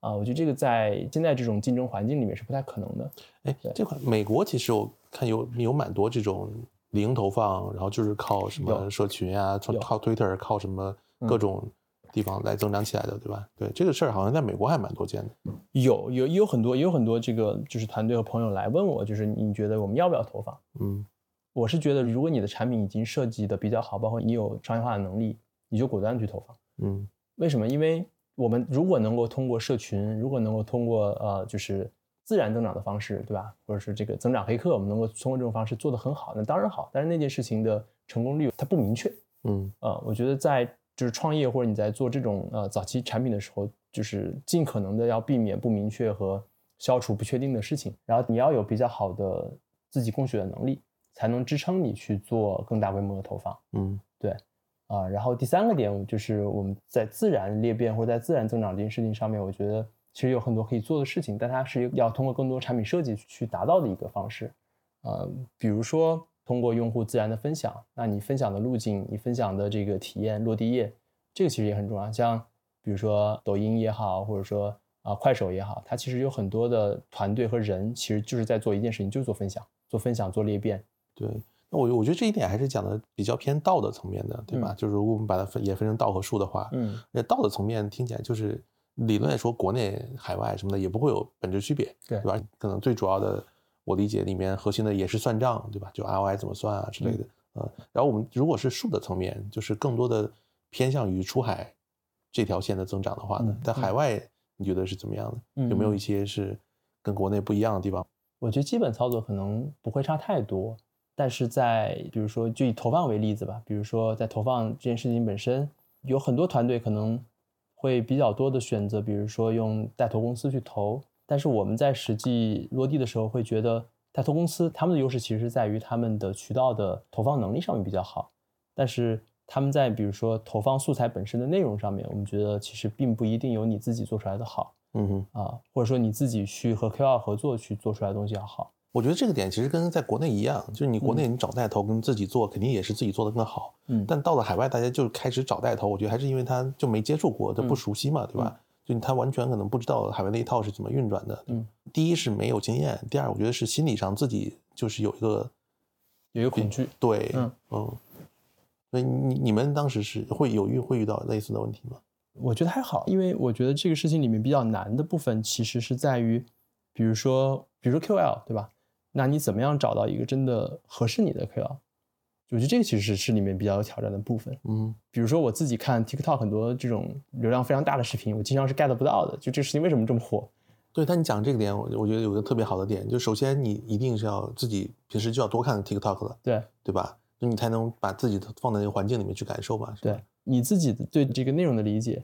S3: 啊。我觉得这个在现在这种竞争环境里面是不太可能的。
S2: 哎，这款美国其实我看有有蛮多这种零投放，然后就是靠什么社群啊，靠 Twitter，靠什么各种地方来增长起来的，对吧？对，这个事儿好像在美国还蛮多见的。
S3: 有有也有很多也有很多这个就是团队和朋友来问我，就是你觉得我们要不要投放？
S2: 嗯
S3: 我是觉得，如果你的产品已经设计的比较好，包括你有商业化的能力，你就果断去投放。
S2: 嗯
S3: 为什么？因为我们如果能够通过社群，如果能够通过呃，就是自然增长的方式，对吧？或者是这个增长黑客，我们能够通过这种方式做得很好，那当然好。但是那件事情的成功率它不明确。
S2: 嗯
S3: 呃，我觉得在就是创业或者你在做这种呃早期产品的时候，就是尽可能的要避免不明确和消除不确定的事情，然后你要有比较好的自己供血的能力，才能支撑你去做更大规模的投放。
S2: 嗯对
S3: 啊，然后第三个点就是我们在自然裂变或者在自然增长这件事情上面，我觉得其实有很多可以做的事情，但它是要通过更多产品设计去达到的一个方式。呃，比如说通过用户自然的分享，那你分享的路径，你分享的这个体验落地页，这个其实也很重要。像比如说抖音也好，或者说啊、快手也好，它其实有很多的团队和人，其实就是在做一件事情，就是做分享，做分享，做裂变。
S2: 对。那我我觉得这一点还是讲的比较偏道德层面的，对吧？就是如果我们把它分也分成道和术的话，
S3: 嗯，
S2: 那道德层面听起来就是理论来说，国内、海外什么的也不会有本质区别，
S3: 对
S2: 吧？可能最主要的，我理解里面核心的也是算账，对吧？就 ROI 怎么算啊之类的，呃，然后我们如果是数的层面，就是更多的偏向于出海这条线的增长的话呢
S3: 嗯，
S2: 在海外你觉得是怎么样的？有没有一些是跟国内不一样的地方？
S3: 我觉得基本操作可能不会差太多，但是在比如说就以投放为例子吧，比如说在投放这件事情本身，有很多团队可能会比较多的选择，比如说用带投公司去投，但是我们在实际落地的时候会觉得，带头公司他们的优势其实在于他们的渠道的投放能力上面比较好，但是他们在比如说投放素材本身的内容上面，我们觉得其实并不一定有你自己做出来的好
S2: 嗯哼。
S3: 啊，或者说你自己去和 KOL 合作去做出来的东西要好。
S2: 我觉得这个点其实跟在国内一样，就是你国内你找带头跟自己做，肯定也是自己做的更好。
S3: 嗯
S2: 但到了海外，大家就开始找带头，我觉得还是因为他就没接触过，他不熟悉嘛，对吧？就他完全可能不知道海外那一套是怎么运转的。
S3: 嗯，
S2: 第一是没有经验，第二我觉得是心理上自己就是有一个
S3: 有一个恐惧，
S2: 对，
S3: 嗯
S2: 嗯。所以你你们当时是会有遇会遇到类似的问题吗？
S3: 我觉得还好，因为我觉得这个事情里面比较难的部分，其实是在于，比如说，比如说 QL，对吧？那你怎么样找到一个真的合适你的 QL？我觉得这个其实是是里面比较有挑战的部分。
S2: 嗯
S3: 比如说我自己看 TikTok 很多这种流量非常大的视频，我经常是 get 不到的，就这个事情为什么这么火？
S2: 对，但你讲这个点，我我觉得有个特别好的点，就首先你一定是要自己平时就要多看 TikTok 的，
S3: 对
S2: 对吧？就你才能把自己放在那个环境里面去感受吧
S3: 对，你自己的对这个内容的理解，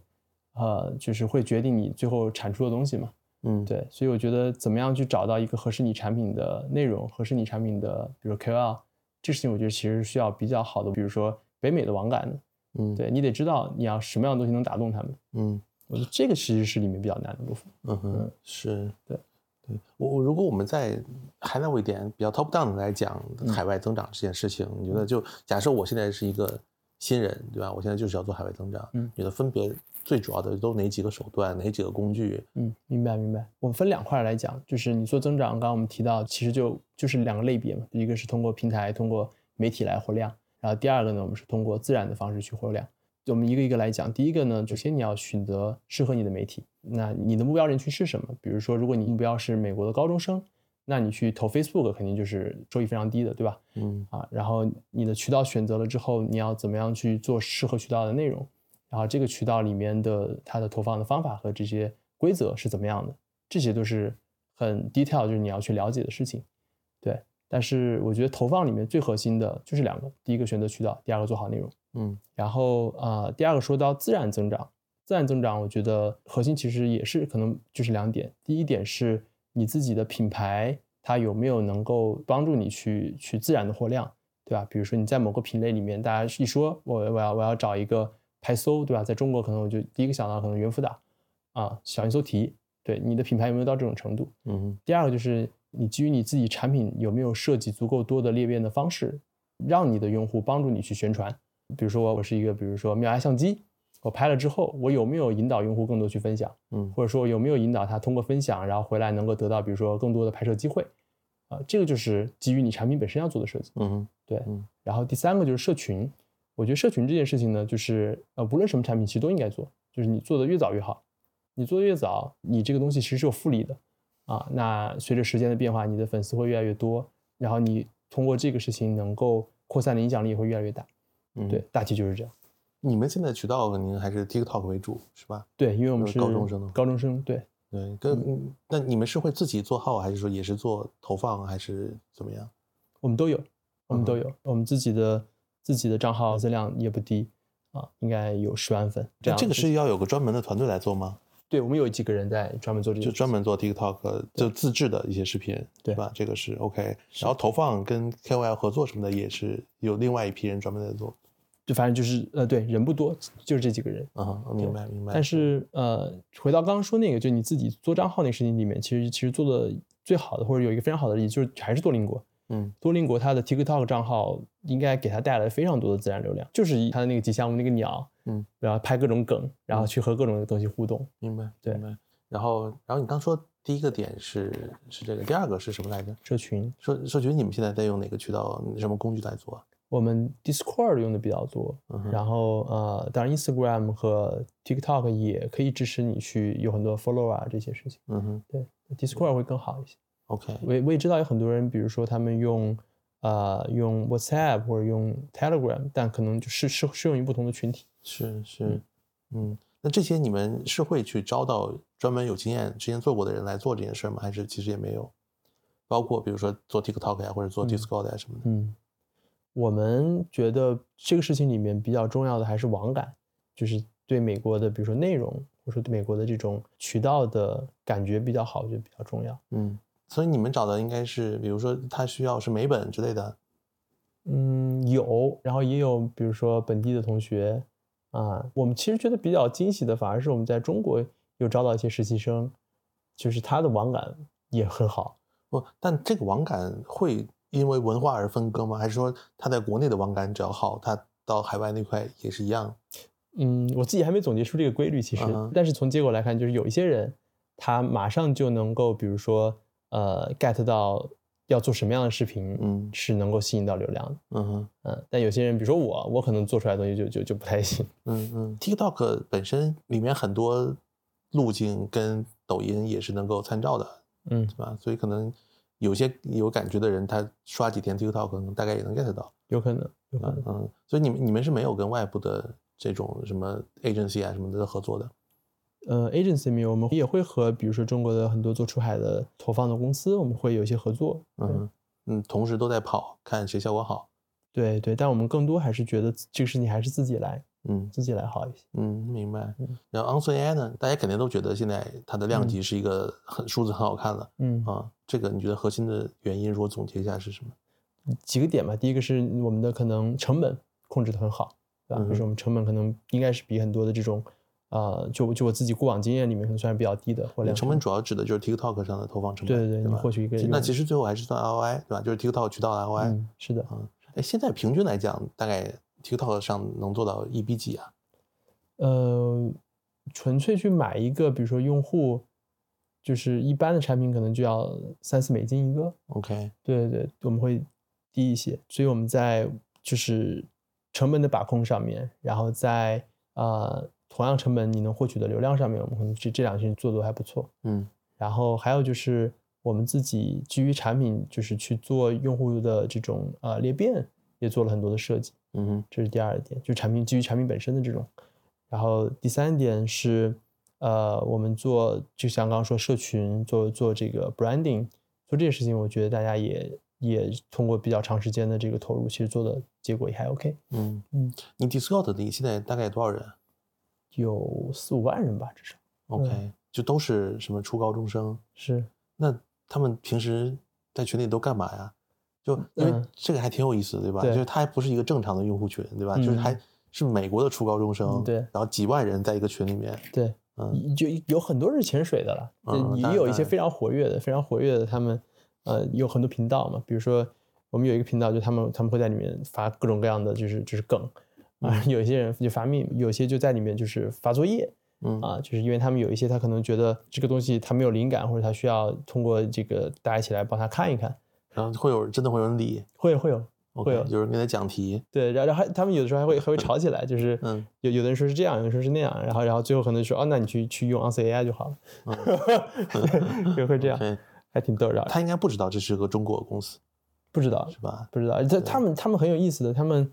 S3: 呃，就是会决定你最后产出的东西嘛。
S2: 嗯，
S3: 对，所以我觉得怎么样去找到一个合适你产品的内容，合适你产品的，比如 KOL，这事情我觉得其实需要比较好的，比如说北美的网感的，
S2: 嗯，
S3: 对你得知道你要什么样的东西能打动他们。
S2: 嗯
S3: 我觉得这个其实是里面比较难的部分。
S2: 嗯哼
S3: 嗯，
S2: 是，
S3: 对，
S2: 对我我如果我们在 high level 一点，比较 top down 的来讲
S3: 嗯
S2: 海外增长这件事情，你觉得就假设我现在是一个新人，对吧？我现在就是要做海外增长，
S3: 嗯
S2: 你的分别最主要的都哪几个手段，哪几个工具？
S3: 嗯，明白明白。我们分两块来讲，就是你做增长，刚刚我们提到，其实就就是两个类别嘛，一个是通过平台、通过媒体来获量，然后第二个呢，我们是通过自然的方式去获量。我们一个一个来讲，第一个呢，首先你要选择适合你的媒体。那你的目标人群是什么？比如说，如果你目标是美国的高中生，那你去投 Facebook 肯定就是收益非常低的，对吧？
S2: 嗯
S3: 啊，然后你的渠道选择了之后，你要怎么样去做适合渠道的内容？然后这个渠道里面的它的投放的方法和这些规则是怎么样的？这些都是很 detail，就是你要去了解的事情。对，但是我觉得投放里面最核心的就是两个，第一个选择渠道，第二个做好内容。
S2: 嗯
S3: 然后呃，第二个说到自然增长，自然增长，我觉得核心其实也是可能就是两点。第一点是你自己的品牌，它有没有能够帮助你去去自然的获量，对吧？比如说你在某个品类里面，大家一说我我要我要找一个拍搜，对吧？在中国可能我就第一个想到可能猿辅导啊，小猿搜题，对你的品牌有没有到这种程度？
S2: 嗯
S3: 第二个就是你基于你自己产品有没有设计足够多的裂变的方式，让你的用户帮助你去宣传。比如说我我是一个，比如说妙压相机，我拍了之后，我有没有引导用户更多去分享，
S2: 嗯
S3: 或者说有没有引导他通过分享，然后回来能够得到比如说更多的拍摄机会，啊、这个就是基于你产品本身要做的设计。
S2: 嗯
S3: 对，
S2: 嗯
S3: 然后第三个就是社群，我觉得社群这件事情呢，就是呃，无论什么产品其实都应该做，就是你做的越早越好，你做的越早，你这个东西其实是有复利的啊。那随着时间的变化，你的粉丝会越来越多，然后你通过这个事情能够扩散的影响力也会越来越大。
S2: 嗯，
S3: 对，，大体就是这样。
S2: 你们现在渠道肯定还是 TikTok 为主，是吧？
S3: 对，因为我们
S2: 是
S3: 是
S2: 高中生的
S3: 高中生，对，
S2: 对，跟那你们是会自己做号，还是说也是做投放，还是怎么样？
S3: 我们都有，我们
S2: 嗯
S3: 都有，我们自己的自己的账号增量也不低啊，应该有十万粉。这
S2: 个是要有个专门的团队来做吗？
S3: 对，我们有几个人在专门做这个
S2: 就，专门做 TikTok 就自制的一些视频，
S3: 对
S2: 吧？这个是 OK。然后投放跟 KOL 合作什么的也是有另外一批人专门在做。
S3: 就反正就是呃，对，人不多，就是这几个人。
S2: 啊，明白明白。
S3: 但是呃，回到刚刚说那个，就你自己做账号那个事情里面，其实其实做的最好的，或者有一个非常好的例子，就是还是多邻国。
S2: 嗯
S3: 多邻国它的 TikTok 账号应该给它带来非常多的自然流量，就是它的那个吉祥物那个鸟，
S2: 嗯，
S3: 然后拍各种梗，然后去和各种的东西互动。
S2: 明白
S3: 对
S2: 明白。然后然后你刚说第一个点是是这个，第二个是什么来着？
S3: 社群，
S2: 社社群你们现在在用哪个渠道、什么工具来做啊？
S3: 我们 Discord 用的比较多，
S2: 嗯
S3: 然后呃，当然 Instagram 和 TikTok 也可以支持你去有很多 follow 啊这些事情。
S2: 嗯哼
S3: 对，Discord 会更好一些。
S2: ，OK。
S3: 我也我也知道有很多人，比如说他们用呃用 WhatsApp 或者用 Telegram，但可能就是适适用于不同的群体。
S2: 是是，嗯，那这些你们是会去招到专门有经验、之前做过的人来做这件事吗？还是其实也没有？包括比如说做 TikTok 呀，或者做
S3: 嗯
S2: Discord 呀什么的。
S3: 嗯，我们觉得这个事情里面比较重要的还是网感，就是对美国的，比如说内容，或者说对美国的这种渠道的感觉比较好，我觉得比较重要。
S2: 嗯，所以你们找的应该是，比如说他需要是美本之类的。
S3: 嗯，有，然后也有，比如说本地的同学啊，我们其实觉得比较惊喜的，反而是我们在中国有招到一些实习生，就是他的网感也很好。
S2: 不，但这个网感会因为文化而分割吗？还是说他在国内的网感只要好，他到海外那块也是一样？
S3: 嗯，我自己还没总结出这个规律，其实，但是从结果来看，就是有一些人他马上就能够，比如说呃 get 到要做什么样的视频，
S2: 嗯
S3: 是能够吸引到流量的。
S2: 嗯哼
S3: 嗯，但有些人，比如说我，我可能做出来的东西就就就不太行。
S2: 嗯嗯，TikTok 本身里面很多路径跟抖音也是能够参照的，
S3: 嗯
S2: 是，吧？所以可能有些有感觉的人，他刷几天 TikTok 可能大概也能 get 到。
S3: 有可能，有可能。
S2: 嗯嗯，所以你们你们是没有跟外部的这种什么 agency 啊什么的合作的。
S3: 呃，agency 里面我们也会和比如说中国的很多做出海的投放的公司，我们会有一些合作。
S2: 嗯嗯，同时都在跑，看谁效果好。
S3: 对对，但我们更多还是觉得这个事情还是自己来，
S2: 嗯
S3: 自己来好一些。
S2: 嗯，明白
S3: 嗯。
S2: 然后 Answer AI 呢，大家肯定都觉得现在它的量级是一个很数字很好看了
S3: 嗯，
S2: 啊。这个你觉得核心的原因，如果总结一下是什么？
S3: 几个点吧。第一个是我们的可能成本控制的很好，对吧？
S2: 嗯
S3: 就是我们成本可能应该是比很多的这种，呃，就就我自己过往经验里面可能算是比较低的，或者
S2: 成本主要指的就是 TikTok 上的投放成本，
S3: 对对对，你获取一个
S2: 那其实最后还是算 ROI 对吧？就是 TikTok 渠道的 ROI。
S3: 嗯，是的，
S2: 哎，现在平均来讲，大概 TikTok 上能做到一比几啊？
S3: 呃，纯粹去买一个，比如说用户，就是一般的产品可能就要三四美金一个
S2: ，OK，
S3: 对对对，我们会低一些，所以我们在就是成本的把控上面，然后在呃同样成本你能获取的流量上面，我们可能这这两件事做的还不错。
S2: 嗯
S3: 然后还有就是我们自己基于产品，就是去做用户的这种呃裂变，也做了很多的设计。
S2: 嗯哼
S3: 这是第二点，就产品基于产品本身的这种。然后第三点是，呃，我们做就像刚刚说社群，做做这个 branding，做这些事情，我觉得大家也也通过比较长时间的这个投入，其实做的结果也还 OK。
S2: 嗯
S3: 嗯，
S2: 你 Discord 你现在大概多少人
S3: 有四五万人吧，至少。
S2: ？OK，就都是什么初高中生？
S3: 是，
S2: 那他们平时在群里都干嘛呀？就因为
S3: 嗯。
S2: 这个还挺有意思的，对吧？
S3: 对。
S2: 就是它还不是一个正常的用户群，对吧？就是
S3: 嗯。
S2: 还是美国的初高中生，
S3: 嗯对。
S2: 然后几万人在一个群里面，
S3: 对，
S2: 嗯。
S3: 就有很多是潜水的了，也有一些非常活跃的，非常活跃的，他们呃有很多频道嘛，比如说我们有一个频道，就他们他们会在里面发各种各样的就是就是梗啊，[LAUGHS] 有一些人就发命，有些就在里面就是发作业
S2: 嗯。
S3: 啊，就是因为他们有一些他可能觉得这个东西他没有灵感，或者他需要通过这个大家一起来帮他看一看，
S2: 然后会有人真的会有人理
S3: 会会有。会有
S2: 有人给他讲题，
S3: 对，然后还他们有的时候还会还会吵起来，就 [LAUGHS] 是
S2: 嗯
S3: 有有的人说是这样，有人说是那样，然后然后最后可能说哦，那你去去用 Answer AI 就好了，[LAUGHS] 就会这样，
S2: 对，
S3: 还挺逗的。
S2: 他应该不知道这是个中国公司，
S3: 不知道
S2: 是吧？
S3: 不知道，他他们他们很有意思的，他们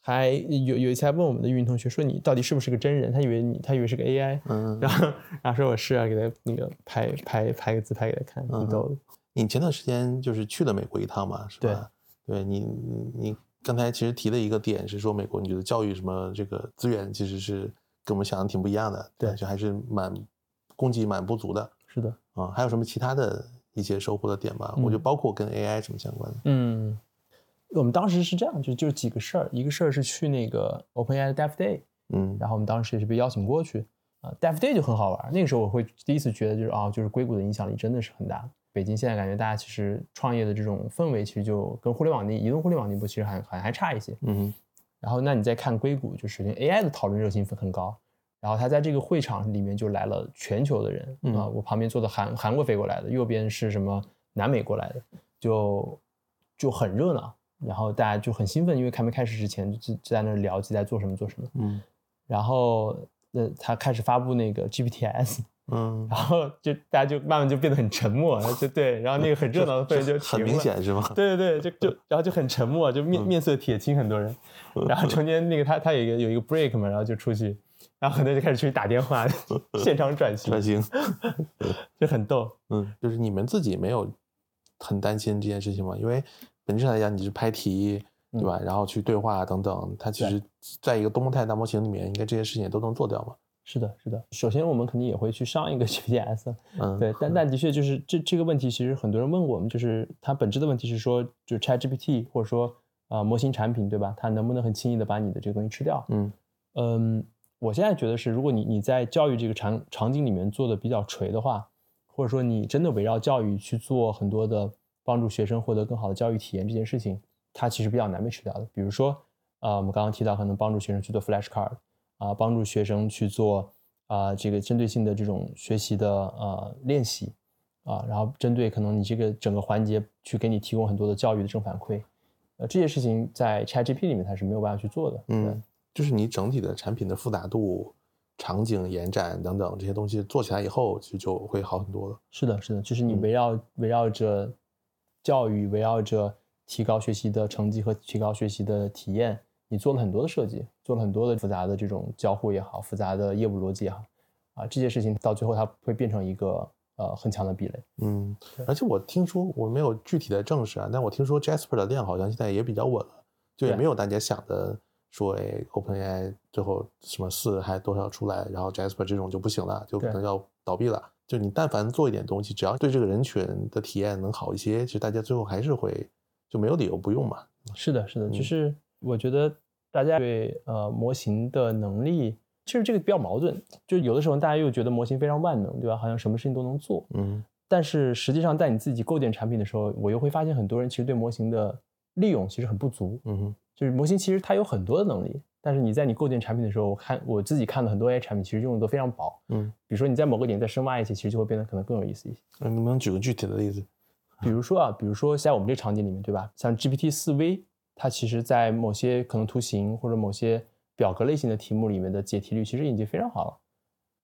S3: 还有有一次还问我们的运营同学说你到底是不是个真人？他以为你他以为是个 AI，
S2: 嗯，
S3: 然后然后说我是啊，给他那个拍拍拍个自拍给他看，挺逗的。
S2: 你前段时间就是去了美国一趟嘛，是吧？对，你你你刚才其实提的一个点是说美国，你觉得教育什么这个资源其实是跟我们想的挺不一样的，
S3: 对
S2: 就还是蛮供给蛮不足的
S3: 是的，
S2: 啊。还有什么其他的一些收获的点吗？
S3: 嗯
S2: 我就包括跟 AI 什么相关的。
S3: 嗯，我们当时是这样，就就几个事儿，一个事儿是去那个 OpenAI 的 Dev Day，
S2: 嗯
S3: 然后我们当时也是被邀请过去啊。Dev Day 就很好玩，那个时候我会第一次觉得就是啊，就是硅谷的影响力真的是很大。北京现在感觉大家其实创业的这种氛围，其实就跟互联网那移动互联网那步其实还还还差一些。
S2: 嗯
S3: 然后那你再看硅谷，就是连 AI 的讨论热情很高。然后他在这个会场里面就来了全球的人
S2: 嗯
S3: 啊，我旁边坐的韩韩国飞过来的，右边是什么南美过来的，就就很热闹。然后大家就很兴奋，因为还没开始之前就就在那聊自己在做什么做什么。
S2: 嗯
S3: 然后呃，他开始发布那个 GPTs，
S2: 嗯，
S3: 然后就大家就慢慢就变得很沉默，就对，然后那个很热闹的氛围就 [LAUGHS]
S2: 很明显是吗？
S3: 对对对，就就然后就很沉默，就面面色铁青，很多人。[LAUGHS] 然后中间那个他他有一个有一个 break 嘛，然后就出去，然后很多人就开始出去打电话，现场转型
S2: 转，型，[LAUGHS]
S3: 就很逗。
S2: 嗯，就是你们自己没有很担心这件事情吗？因为本质上来讲，你是拍题，对吧？然后去对话等等，它其实在一个多模态大模型里面，应该这些事情也都能做掉嘛。
S3: 是的，是的。首先我们肯定也会去上一个 [LAUGHS] GPTs，
S2: 嗯，
S3: 对，但但的确就是这这个问题，其实很多人问过我们，就是它本质的问题是说，就 ChatGPT 或者说啊、呃模型产品，对吧？它能不能很轻易的把你的这个东西吃掉？
S2: 嗯
S3: 嗯，我现在觉得是，如果你你在教育这个场场景里面做的比较垂的话，或者说你真的围绕教育去做很多的帮助学生获得更好的教育体验这件事情，它其实比较难被吃掉的。比如说，啊、我们刚刚提到可能帮助学生去做 flashcard，啊、帮助学生去做啊、这个针对性的这种学习的呃练习啊、然后针对可能你这个整个环节去给你提供很多的教育的正反馈，呃，这些事情在 ChatGPT 里面它是没有办法去做的。
S2: 嗯，就是你整体的产品的复杂度、场景延展等等这些东西做起来以后，其实就会好很多了。
S3: 是的，是的，就是你
S2: 嗯
S3: 围绕、围绕着教育，围绕着提高学习的成绩和提高学习的体验，你做了很多的设计，做了很多的复杂的这种交互也好，复杂的业务逻辑也好，啊，这些事情到最后它会变成一个呃很强的壁垒。
S2: 嗯，而且我听说我没有具体的证实啊，但我听说 Jasper 的量好像现在也比较稳了，就也没有大家想的说，哎，OpenAI 最后什么四还多少出来，然后 Jasper 这种就不行了，就可能要倒闭了。就你但凡做一点东西，只要对这个人群的体验能好一些，其实大家最后还是会就没有理由不用嘛。
S3: 是的，是的，就
S2: 嗯
S3: 是我觉得大家对呃模型的能力，其实这个比较矛盾，就有的时候大家又觉得模型非常万能，对吧？好像什么事情都能做，
S2: 嗯
S3: 但是实际上，在你自己构建产品的时候，我又会发现很多人其实对模型的利用其实很不足。
S2: 嗯哼
S3: 就是模型其实它有很多的能力，但是你在你构建产品的时候，我看我自己看的很多 AI 产品其实用的都非常薄。
S2: 嗯，
S3: 比如说你在某个点再深挖一些，其实就会变得可能更有意思一些。
S2: 嗯能不能举个具体的例子？
S3: 比如说啊，比如说在我们这个场景里面，对吧？像 GPT 四 V，它其实在某些可能图形或者某些表格类型的题目里面的解题率其实已经非常好了。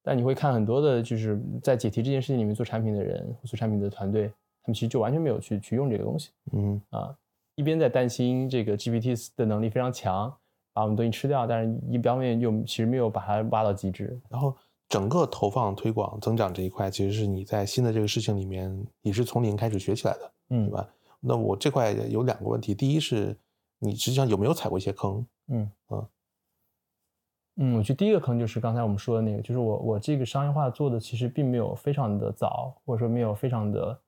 S3: 但你会看很多的，就是在解题这件事情里面做产品的人，做产品的团队，他们其实就完全没有去去用这个东西
S2: 嗯
S3: 啊。一边在担心这个 GPT 的能力非常强，把我们东西吃掉，但是一方面又其实没有把它挖到极致。
S2: 然后整个投放推广增长这一块，其实是你在新的这个事情里面，你是从零开始学起来的，
S3: 嗯，
S2: 对吧？那我这块有两个问题，第一是你实际上有没有踩过一些坑？
S3: 嗯
S2: 嗯
S3: 嗯，我觉得第一个坑就是刚才我们说的那个，就是我我这个商业化做的其实并没有非常的早，或者说没有非常的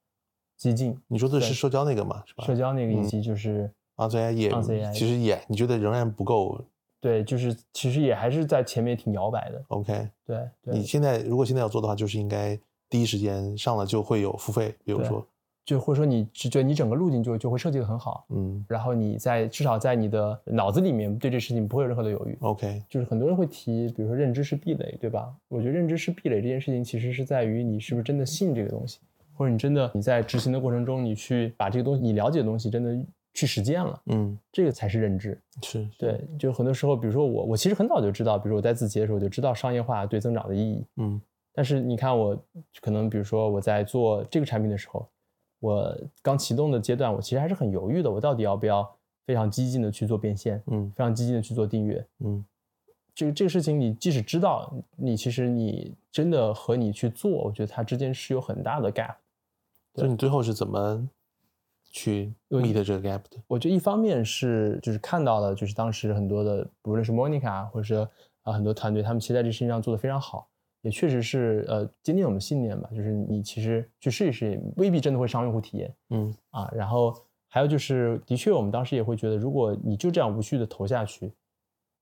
S3: 激进。
S2: 你说的是社交那个嘛，是吧？
S3: 社交那个以
S2: 嗯
S3: 及就是、
S2: n z AI 也其实也你觉得仍然不够
S3: 对，就是其实也还是在前面挺摇摆的。
S2: OK。
S3: 对对，
S2: 你现在如果现在要做的话，就是应该第一时间上了就会有付费，比如说，
S3: 就或者说你觉得你整个路径就就会设计的很好，
S2: 嗯
S3: 然后你在至少在你的脑子里面对这事情不会有任何的犹豫。
S2: ，OK，
S3: 就是很多人会提，比如说认知是壁垒，对吧？我觉得认知是壁垒这件事情，其实是在于你是不是真的信这个东西，或者你真的你在执行的过程中，你去把这个东西你了解的东西真的去实践了，
S2: 嗯，
S3: 这个才是认知。
S2: 是，
S3: 对，就很多时候，比如说我，我其实很早就知道，比如说我在字节的时候就知道商业化对增长的意义，
S2: 嗯
S3: 但是你看我可能比如说我在做这个产品的时候，我刚启动的阶段，我其实还是很犹豫的，我到底要不要非常激进的去做变现，
S2: 嗯
S3: 非常激进的去做订阅。
S2: 嗯
S3: 这个这个事情，你即使知道，你其实你真的和你去做，我觉得它之间是有很大的 gap。
S2: 所以你最后是怎么去
S3: 有
S2: meet 这个 gap 的？
S3: 我觉得一方面是就是看到了，就是当时很多的，无论是 Monica 或者是啊很多团队，他们其实在这事情上做的非常好，也确实是呃坚定我们信念吧，就是你其实去试一试，未必真的会伤用户体验
S2: 嗯
S3: 啊。然后还有就是，的确我们当时也会觉得，如果你就这样无序的投下去，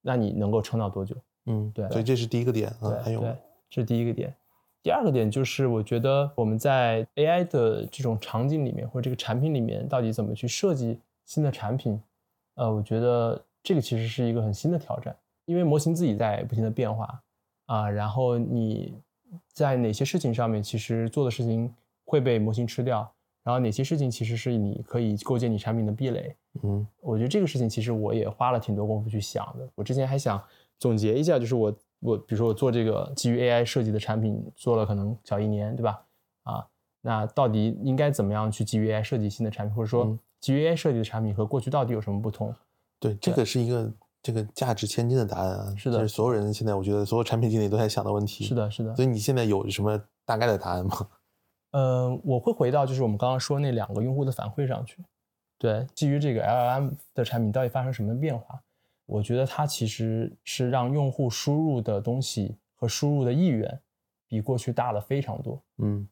S3: 那你能够撑到多久？
S2: 嗯，
S3: 对
S2: 所以这是第一个点啊，还
S3: 对对
S2: 有，
S3: 这是第一个点。第二个点就是，我觉得我们在 AI 的这种场景里面，或者这个产品里面，到底怎么去设计新的产品？呃，我觉得这个其实是一个很新的挑战，因为模型自己在不停的变化啊，然后你在哪些事情上面，其实做的事情会被模型吃掉，然后哪些事情其实是你可以构建你产品的壁垒。
S2: 嗯
S3: 我觉得这个事情其实我也花了挺多功夫去想的。我之前还想总结一下，就是我我比如说我做这个基于 AI 设计的产品，做了可能小一年，对吧？啊，那到底应该怎么样去基于 AI 设计新的产品，或者说
S2: 嗯
S3: 基于 AI 设计的产品和过去到底有什么不同？
S2: 对，这个是一个这个价值千金的答案啊，
S3: 是的
S2: 这是所有人现在我觉得所有产品经理都在想的问题。
S3: 是，的，是的。
S2: 所以你现在有什么大概的答案吗？
S3: 呃，[LAUGHS] 我会回到就是我们刚刚说那两个用户的反馈上去。对，基于这个 LLM 的产品到底发生什么变化？我觉得它其实是让用户输入的东西和输入的意愿比过去大了非常多。
S2: 嗯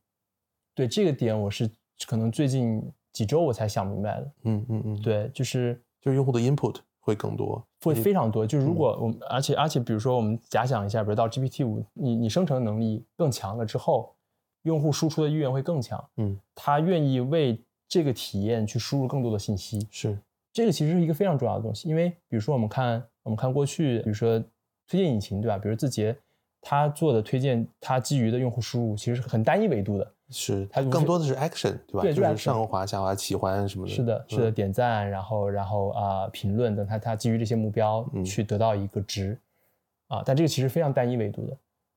S3: 对这个点，我是可能最近几周我才想明白的。
S2: 嗯嗯嗯，，
S3: 对，就是
S2: 就是用户的 input 会更多，
S3: 会非常多。就如
S2: 嗯
S3: 果我们，而且而且，比如说我们假想一下，比如到 GPT 五，你你生成能力更强了之后，用户输出的意愿会更强，
S2: 嗯
S3: 他愿意为这个体验去输入更多的信息。
S2: 是
S3: 这个其实是一个非常重要的东西，因为比如说我们看我们看过去，比如说推荐引擎，对吧？比如字节，它做的推荐，它基于的用户输入其实是很单一维度的。
S2: 是，
S3: 它
S2: 更多的是 action 对吧？
S3: 对就是
S2: 上滑下滑喜欢什么的。
S3: 是的，是的，
S2: 嗯，
S3: 点赞，然后然后啊、评论等，它它基于这些目标
S2: 嗯
S3: 去得到一个值，啊，但这个其实非常单一维度的。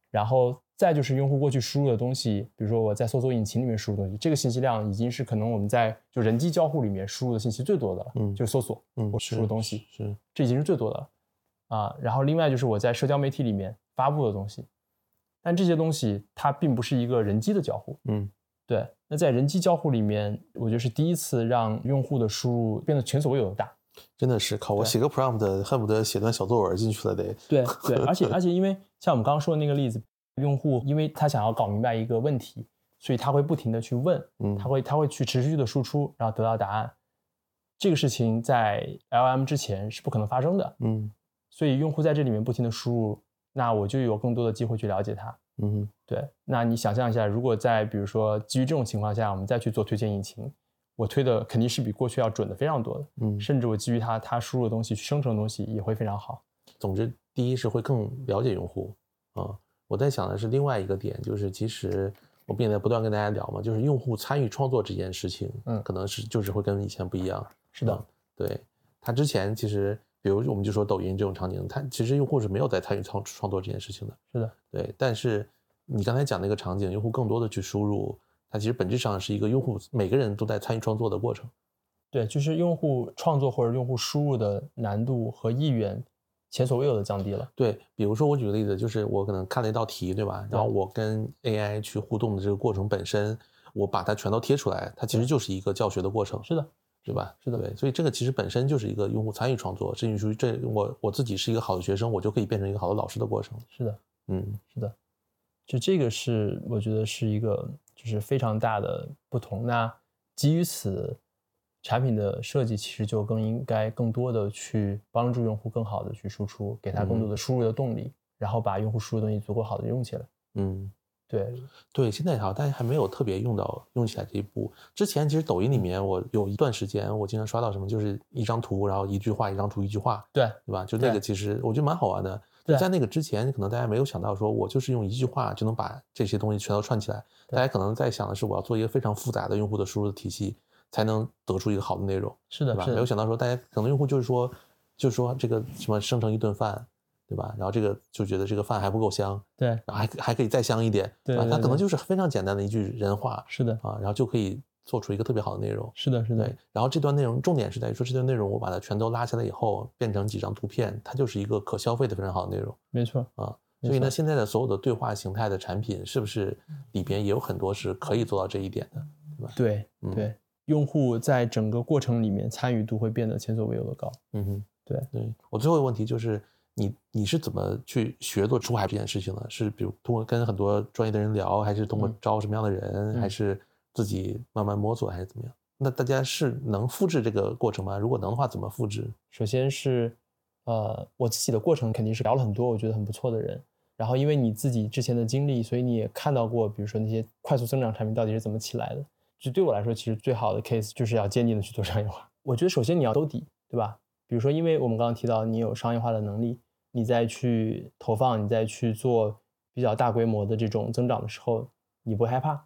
S3: 然后再就是用户过去输入的东西，比如说我在搜索引擎里面输入东西，这个信息量已经是可能我们在就人机交互里面输入的信息最多的了，
S2: 嗯
S3: 就是搜索，
S2: 嗯，
S3: 我输入东西，
S2: 是，
S3: 这已经是最多的了啊。然后另外就是我在社交媒体里面发布的东西，但这些东西它并不是一个人机的交互，
S2: 嗯
S3: 对。那在人机交互里面，我觉得是第一次让用户的输入变得前所未有的大。
S2: 真的是靠我写个 prompt，恨不得写段小作文进去了得。
S3: 对对，[LAUGHS] 而且而且因为像我们刚刚说的那个例子，用户因为他想要搞明白一个问题，所以他会不停的去问，
S2: 嗯
S3: 他会他会去持续的输出，然后得到答案。这个事情在 LM 之前是不可能发生的，
S2: 嗯
S3: 所以用户在这里面不停的输入，那我就有更多的机会去了解它。
S2: 嗯
S3: 对，那你想象一下，如果在比如说基于这种情况下，我们再去做推荐引擎，我推的肯定是比过去要准的非常多的，
S2: 嗯，
S3: 甚至我基于它它输入的东西去生成的东西也会非常好。
S2: 总之，第一是会更了解用户啊。我在想的是另外一个点，就是其实我们也在不断跟大家聊嘛，就是用户参与创作这件事情，
S3: 嗯
S2: 可能是就是会跟以前不一样。
S3: 是的
S2: 嗯，对他之前其实，比如我们就说抖音这种场景，它其实用户是没有在参与创创作这件事情的。
S3: 是的，
S2: 对，但是你刚才讲那个场景，用户更多的去输入，它其实本质上是一个用户每个人都在参与创作的过程。
S3: 对，就是用户创作或者用户输入的难度和意愿，前所未有的降低了。
S2: 对，比如说我举个例子，就是我可能看了一道题，对吧？然后我跟 AI 去互动的这个过程本身，我把它全都贴出来，它其实就是一个教学的过程，
S3: 是的，
S2: 对吧？
S3: 是的
S2: 对，所以这个其实本身就是一个用户参与创作，甚至属于这我我自己是一个好的学生，我就可以变成一个好的老师的过程。
S3: 是的，
S2: 嗯
S3: 是的，就这个是我觉得是一个就是非常大的不同。那基于此，产品的设计其实就更应该更多的去帮助用户更好的去输出，给他更多的输入的动力，然后把用户输入的东西足够好的用起来。
S2: 嗯，
S3: 对，
S2: 对，现在好，但是还没有特别用到用起来这一步。之前其实抖音里面，我有一段时间，我经常刷到什么，就是一张图，然后一句话，一张图，一句话，
S3: 对，
S2: 对吧？就那个其实我觉得蛮好玩的。
S3: 对
S2: 在那个之前，可能大家没有想到，说我就是用一句话就能把这些东西全都串起来。大家可能在想的是，我要做一个非常复杂的用户的输入的体系，才能得出一个好的内容，
S3: 是的，
S2: 对吧？没有想到说，大家可能用户就是说，就是说这个什么生成一顿饭，对吧？然后这个就觉得这个饭还不够香，
S3: 对，
S2: 然后还还可以再香一点，吧？
S3: 对对
S2: 它可能就是非常简单的一句人话
S3: 是的，
S2: 啊，然后就可以做出一个特别好的内容。
S3: 是的，是的
S2: 对，，然后这段内容重点是在于说，这段内容我把它全都拉下来以后，变成几张图片，它就是一个可消费的非常好的内容
S3: 没错，
S2: 啊。所以呢，现在的所有的对话形态的产品，是不是里边也有很多是可以做到这一点的？
S3: 对
S2: 嗯
S3: 对，用户在整个过程里面参与度会变得前所未有的高。
S2: 嗯哼，
S3: 对
S2: 对。我最后一个问题就是，你你是怎么去学做出海这件事情呢？是比如通过跟很多专业的人聊，还是通过
S3: 嗯
S2: 招什么样的人，还
S3: 嗯
S2: 是自己慢慢摸索，还是怎么样？那大家是能复制这个过程吗？如果能的话，怎么复制？
S3: 首先是，呃，我自己的过程肯定是聊了很多我觉得很不错的人，然后因为你自己之前的经历，所以你也看到过，比如说那些快速增长产品到底是怎么起来的。就对我来说，其实最好的 case 就是要坚定的去做商业化。我觉得首先你要兜底，对吧？比如说，因为我们刚刚提到你有商业化的能力，你再去投放，你再去做比较大规模的这种增长的时候，你不害怕。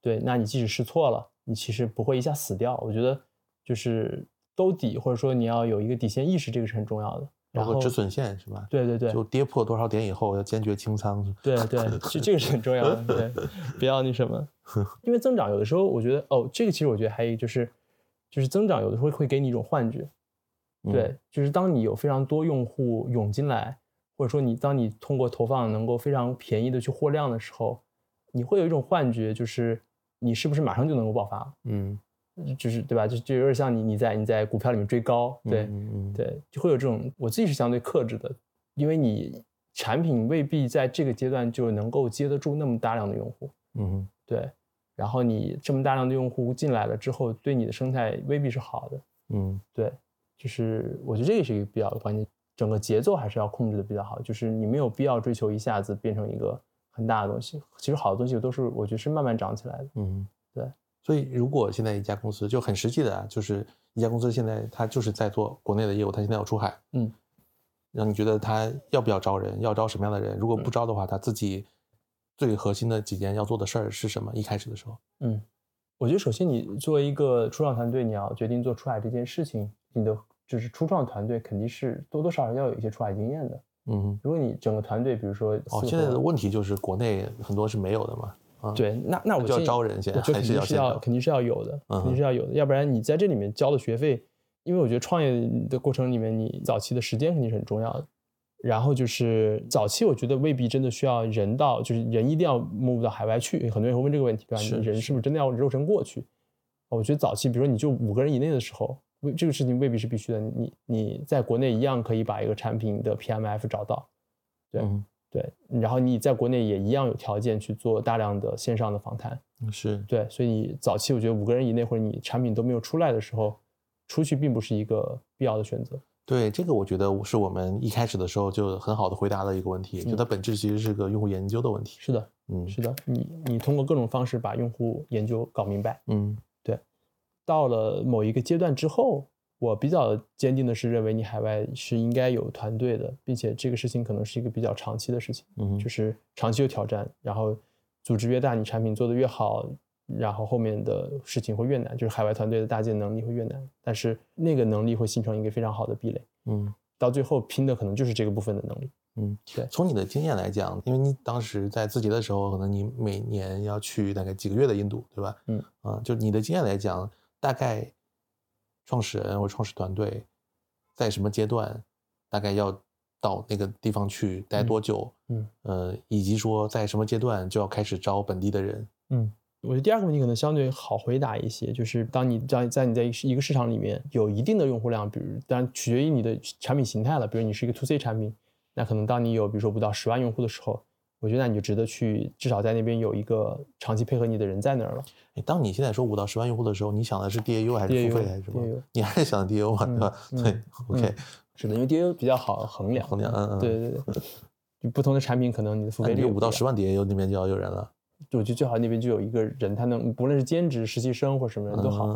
S3: 对，那你即使试错了，你其实不会一下死掉。我觉得就是兜底，或者说你要有一个底线意识，这个是很重要的。然后
S2: 止损线是吧？
S3: 对对对，
S2: 就跌破多少点以后要坚决清仓。
S3: 对对，[LAUGHS] 这这个是很重要的，对，[LAUGHS] 不要那什么，因为增长有的时候我觉得哦，这个其实我觉得还有一就是，就是增长有的时候会给你一种幻觉，
S2: 嗯
S3: 对，就是当你有非常多用户涌进来，或者说你当你通过投放能够非常便宜的去获量的时候，你会有一种幻觉，就是你是不是马上就能够爆发？
S2: 嗯，
S3: 就是对吧？就就有点像你你在你在股票里面追高，对，
S2: 嗯嗯，
S3: 对，就会有这种，我自己是相对克制的，因为你产品未必在这个阶段就能够接得住那么大量的用户，
S2: 嗯
S3: 对，然后你这么大量的用户进来了之后，对你的生态未必是好的，
S2: 嗯。
S3: 对，就是我觉得这个是一个比较关键，整个节奏还是要控制的比较好，就是你没有必要追求一下子变成一个很大的东西，其实好的东西都是我觉得是慢慢长起来的，
S2: 嗯，
S3: 对。
S2: 所以，如果现在一家公司就很实际的啊，就是一家公司现在它就是在做国内的业务，它现在要出海，
S3: 嗯，
S2: 让你觉得它要不要招人，要招什么样的人？如果不招的话，它自己最核心的几件要做的事儿是什么？一开始的时候，
S3: 嗯，我觉得首先你作为一个初创团队，你要决定做出海这件事情，你的就是初创团队肯定是多多少少要有一些出海经验的。
S2: 嗯，
S3: 如果你整个团队，比如说
S2: 哦，现在的问题就是国内很多是没有的嘛，啊，，
S3: 对，那那我
S2: 就要招人现在
S3: 我觉得
S2: 还
S3: 肯定是
S2: 是要
S3: 肯定是要有的，
S2: 嗯
S3: 肯定是要有的，要不然你在这里面交的学费，因为我觉得创业的过程里面，你早期的时间肯定是很重要的。然后就是早期，我觉得未必真的需要人到，就是人一定要 move 到海外去。很多人会问这个问题，对吧？
S2: 是
S3: 你人是不是真的要肉身过去？我觉得早期，比如说你就五个人以内的时候，未这个事情未必是必须的。你你在国内一样可以把一个产品的 PMF 找到，对
S2: 嗯
S3: 对，然后你在国内也一样有条件去做大量的线上的访谈。
S2: 是，
S3: 对，所以你早期我觉得五个人以内或者你产品都没有出来的时候，出去并不是一个必要的选择。
S2: 对这个，我觉得是我们一开始的时候就很好的回答了一个问题，就
S3: 嗯
S2: 它本质其实是个用户研究的问题。
S3: 是的，
S2: 嗯
S3: 是的，你你通过各种方式把用户研究搞明白。
S2: 嗯
S3: 到了某一个阶段之后，我比较坚定的是认为你海外是应该有团队的，并且这个事情可能是一个比较长期的事情，
S2: 嗯，
S3: 就是长期有挑战，然后组织越大，你产品做得越好，然后后面的事情会越难，就是海外团队的搭建能力会越难，但是那个能力会形成一个非常好的壁垒，
S2: 嗯
S3: 到最后拼的可能就是这个部分的能力。
S2: 嗯，
S3: 对
S2: 从你的经验来讲，因为你当时在字节的时候，可能你每年要去大概几个月的印度，对吧？
S3: 嗯
S2: 啊，就你的经验来讲，大概创始人或创始团队在什么阶段，大概要到那个地方去待多久，
S3: 嗯
S2: 呃，以及说在什么阶段就要开始招本地的人。
S3: 嗯，我觉得第二个问题可能相对好回答一些，就是当你在在你在一个一个市场里面有一定的用户量，比如当然取决于你的产品形态了，比如你是一个 to C 产品，那可能当你有比如说不到十万用户的时候，我觉得那你就值得去至少在那边有一个长期配合你的人在那儿了。
S2: 哎，当你现在说五到十万用户的时候，你想的是 DAU 还是付费还是什么？[LAUGHS] 你还是想 DAU 嘛，对吧？
S3: 嗯
S2: 对，OK，
S3: 是的，因为 DAU 比较好衡量。
S2: 衡量嗯嗯。
S3: 对对对，就不同的产品可能你的付
S2: 那
S3: 费率
S2: 五到十
S3: 万，
S2: 万 DAU 那边就要有人了，
S3: 我觉得最好那边就有一个人，他能不论是兼职、实习生或者什么人都好，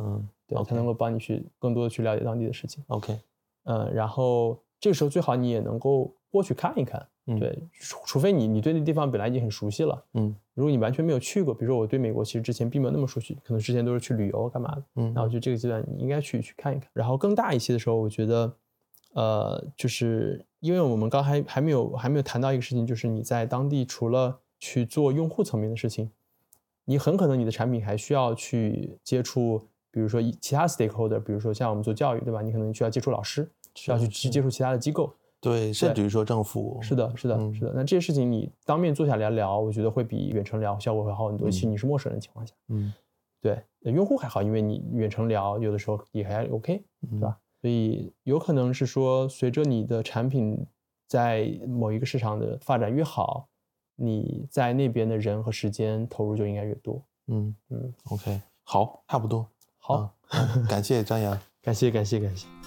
S3: 对他能够帮你去更多的去了解当地的事情。
S2: ，OK，
S3: 嗯，然后这个时候最好你也能够过去看一看，
S2: 嗯
S3: 对，除除非你你对那地方本来已经很熟悉了，
S2: 嗯
S3: 如果你完全没有去过，比如说我对美国其实之前并没有那么熟悉，可能之前都是去旅游干嘛的，
S2: 嗯，
S3: 那我觉得这个阶段你应该去去看一看。然后更大一些的时候，我觉得，呃，就是因为我们刚还还没有还没有谈到一个事情，就是你在当地除了去做用户层面的事情，你很可能你的产品还需要去接触，比如说一其他 stakeholder，比如说像我们做教育，对吧？你可能需要接触老师，需要去去接触其他的机构。
S2: 对，甚至于说政府，
S3: 是的，是的，
S2: 嗯
S3: 是的。那这些事情你当面坐下来聊，我觉得会比远程聊效果会好很多。
S2: 尤
S3: 其实你是陌生人的情况下，
S2: 嗯，
S3: 对呃用户还好，因为你远程聊有的时候也还 OK，
S2: 嗯
S3: 对吧？所以有可能是说，随着你的产品在某一个市场的发展越好，你在那边的人和时间投入就应该越多。
S2: 嗯
S3: 嗯
S2: ，，OK，好，差不多，
S3: 好，
S2: 感谢张扬。
S3: 感谢感谢感谢。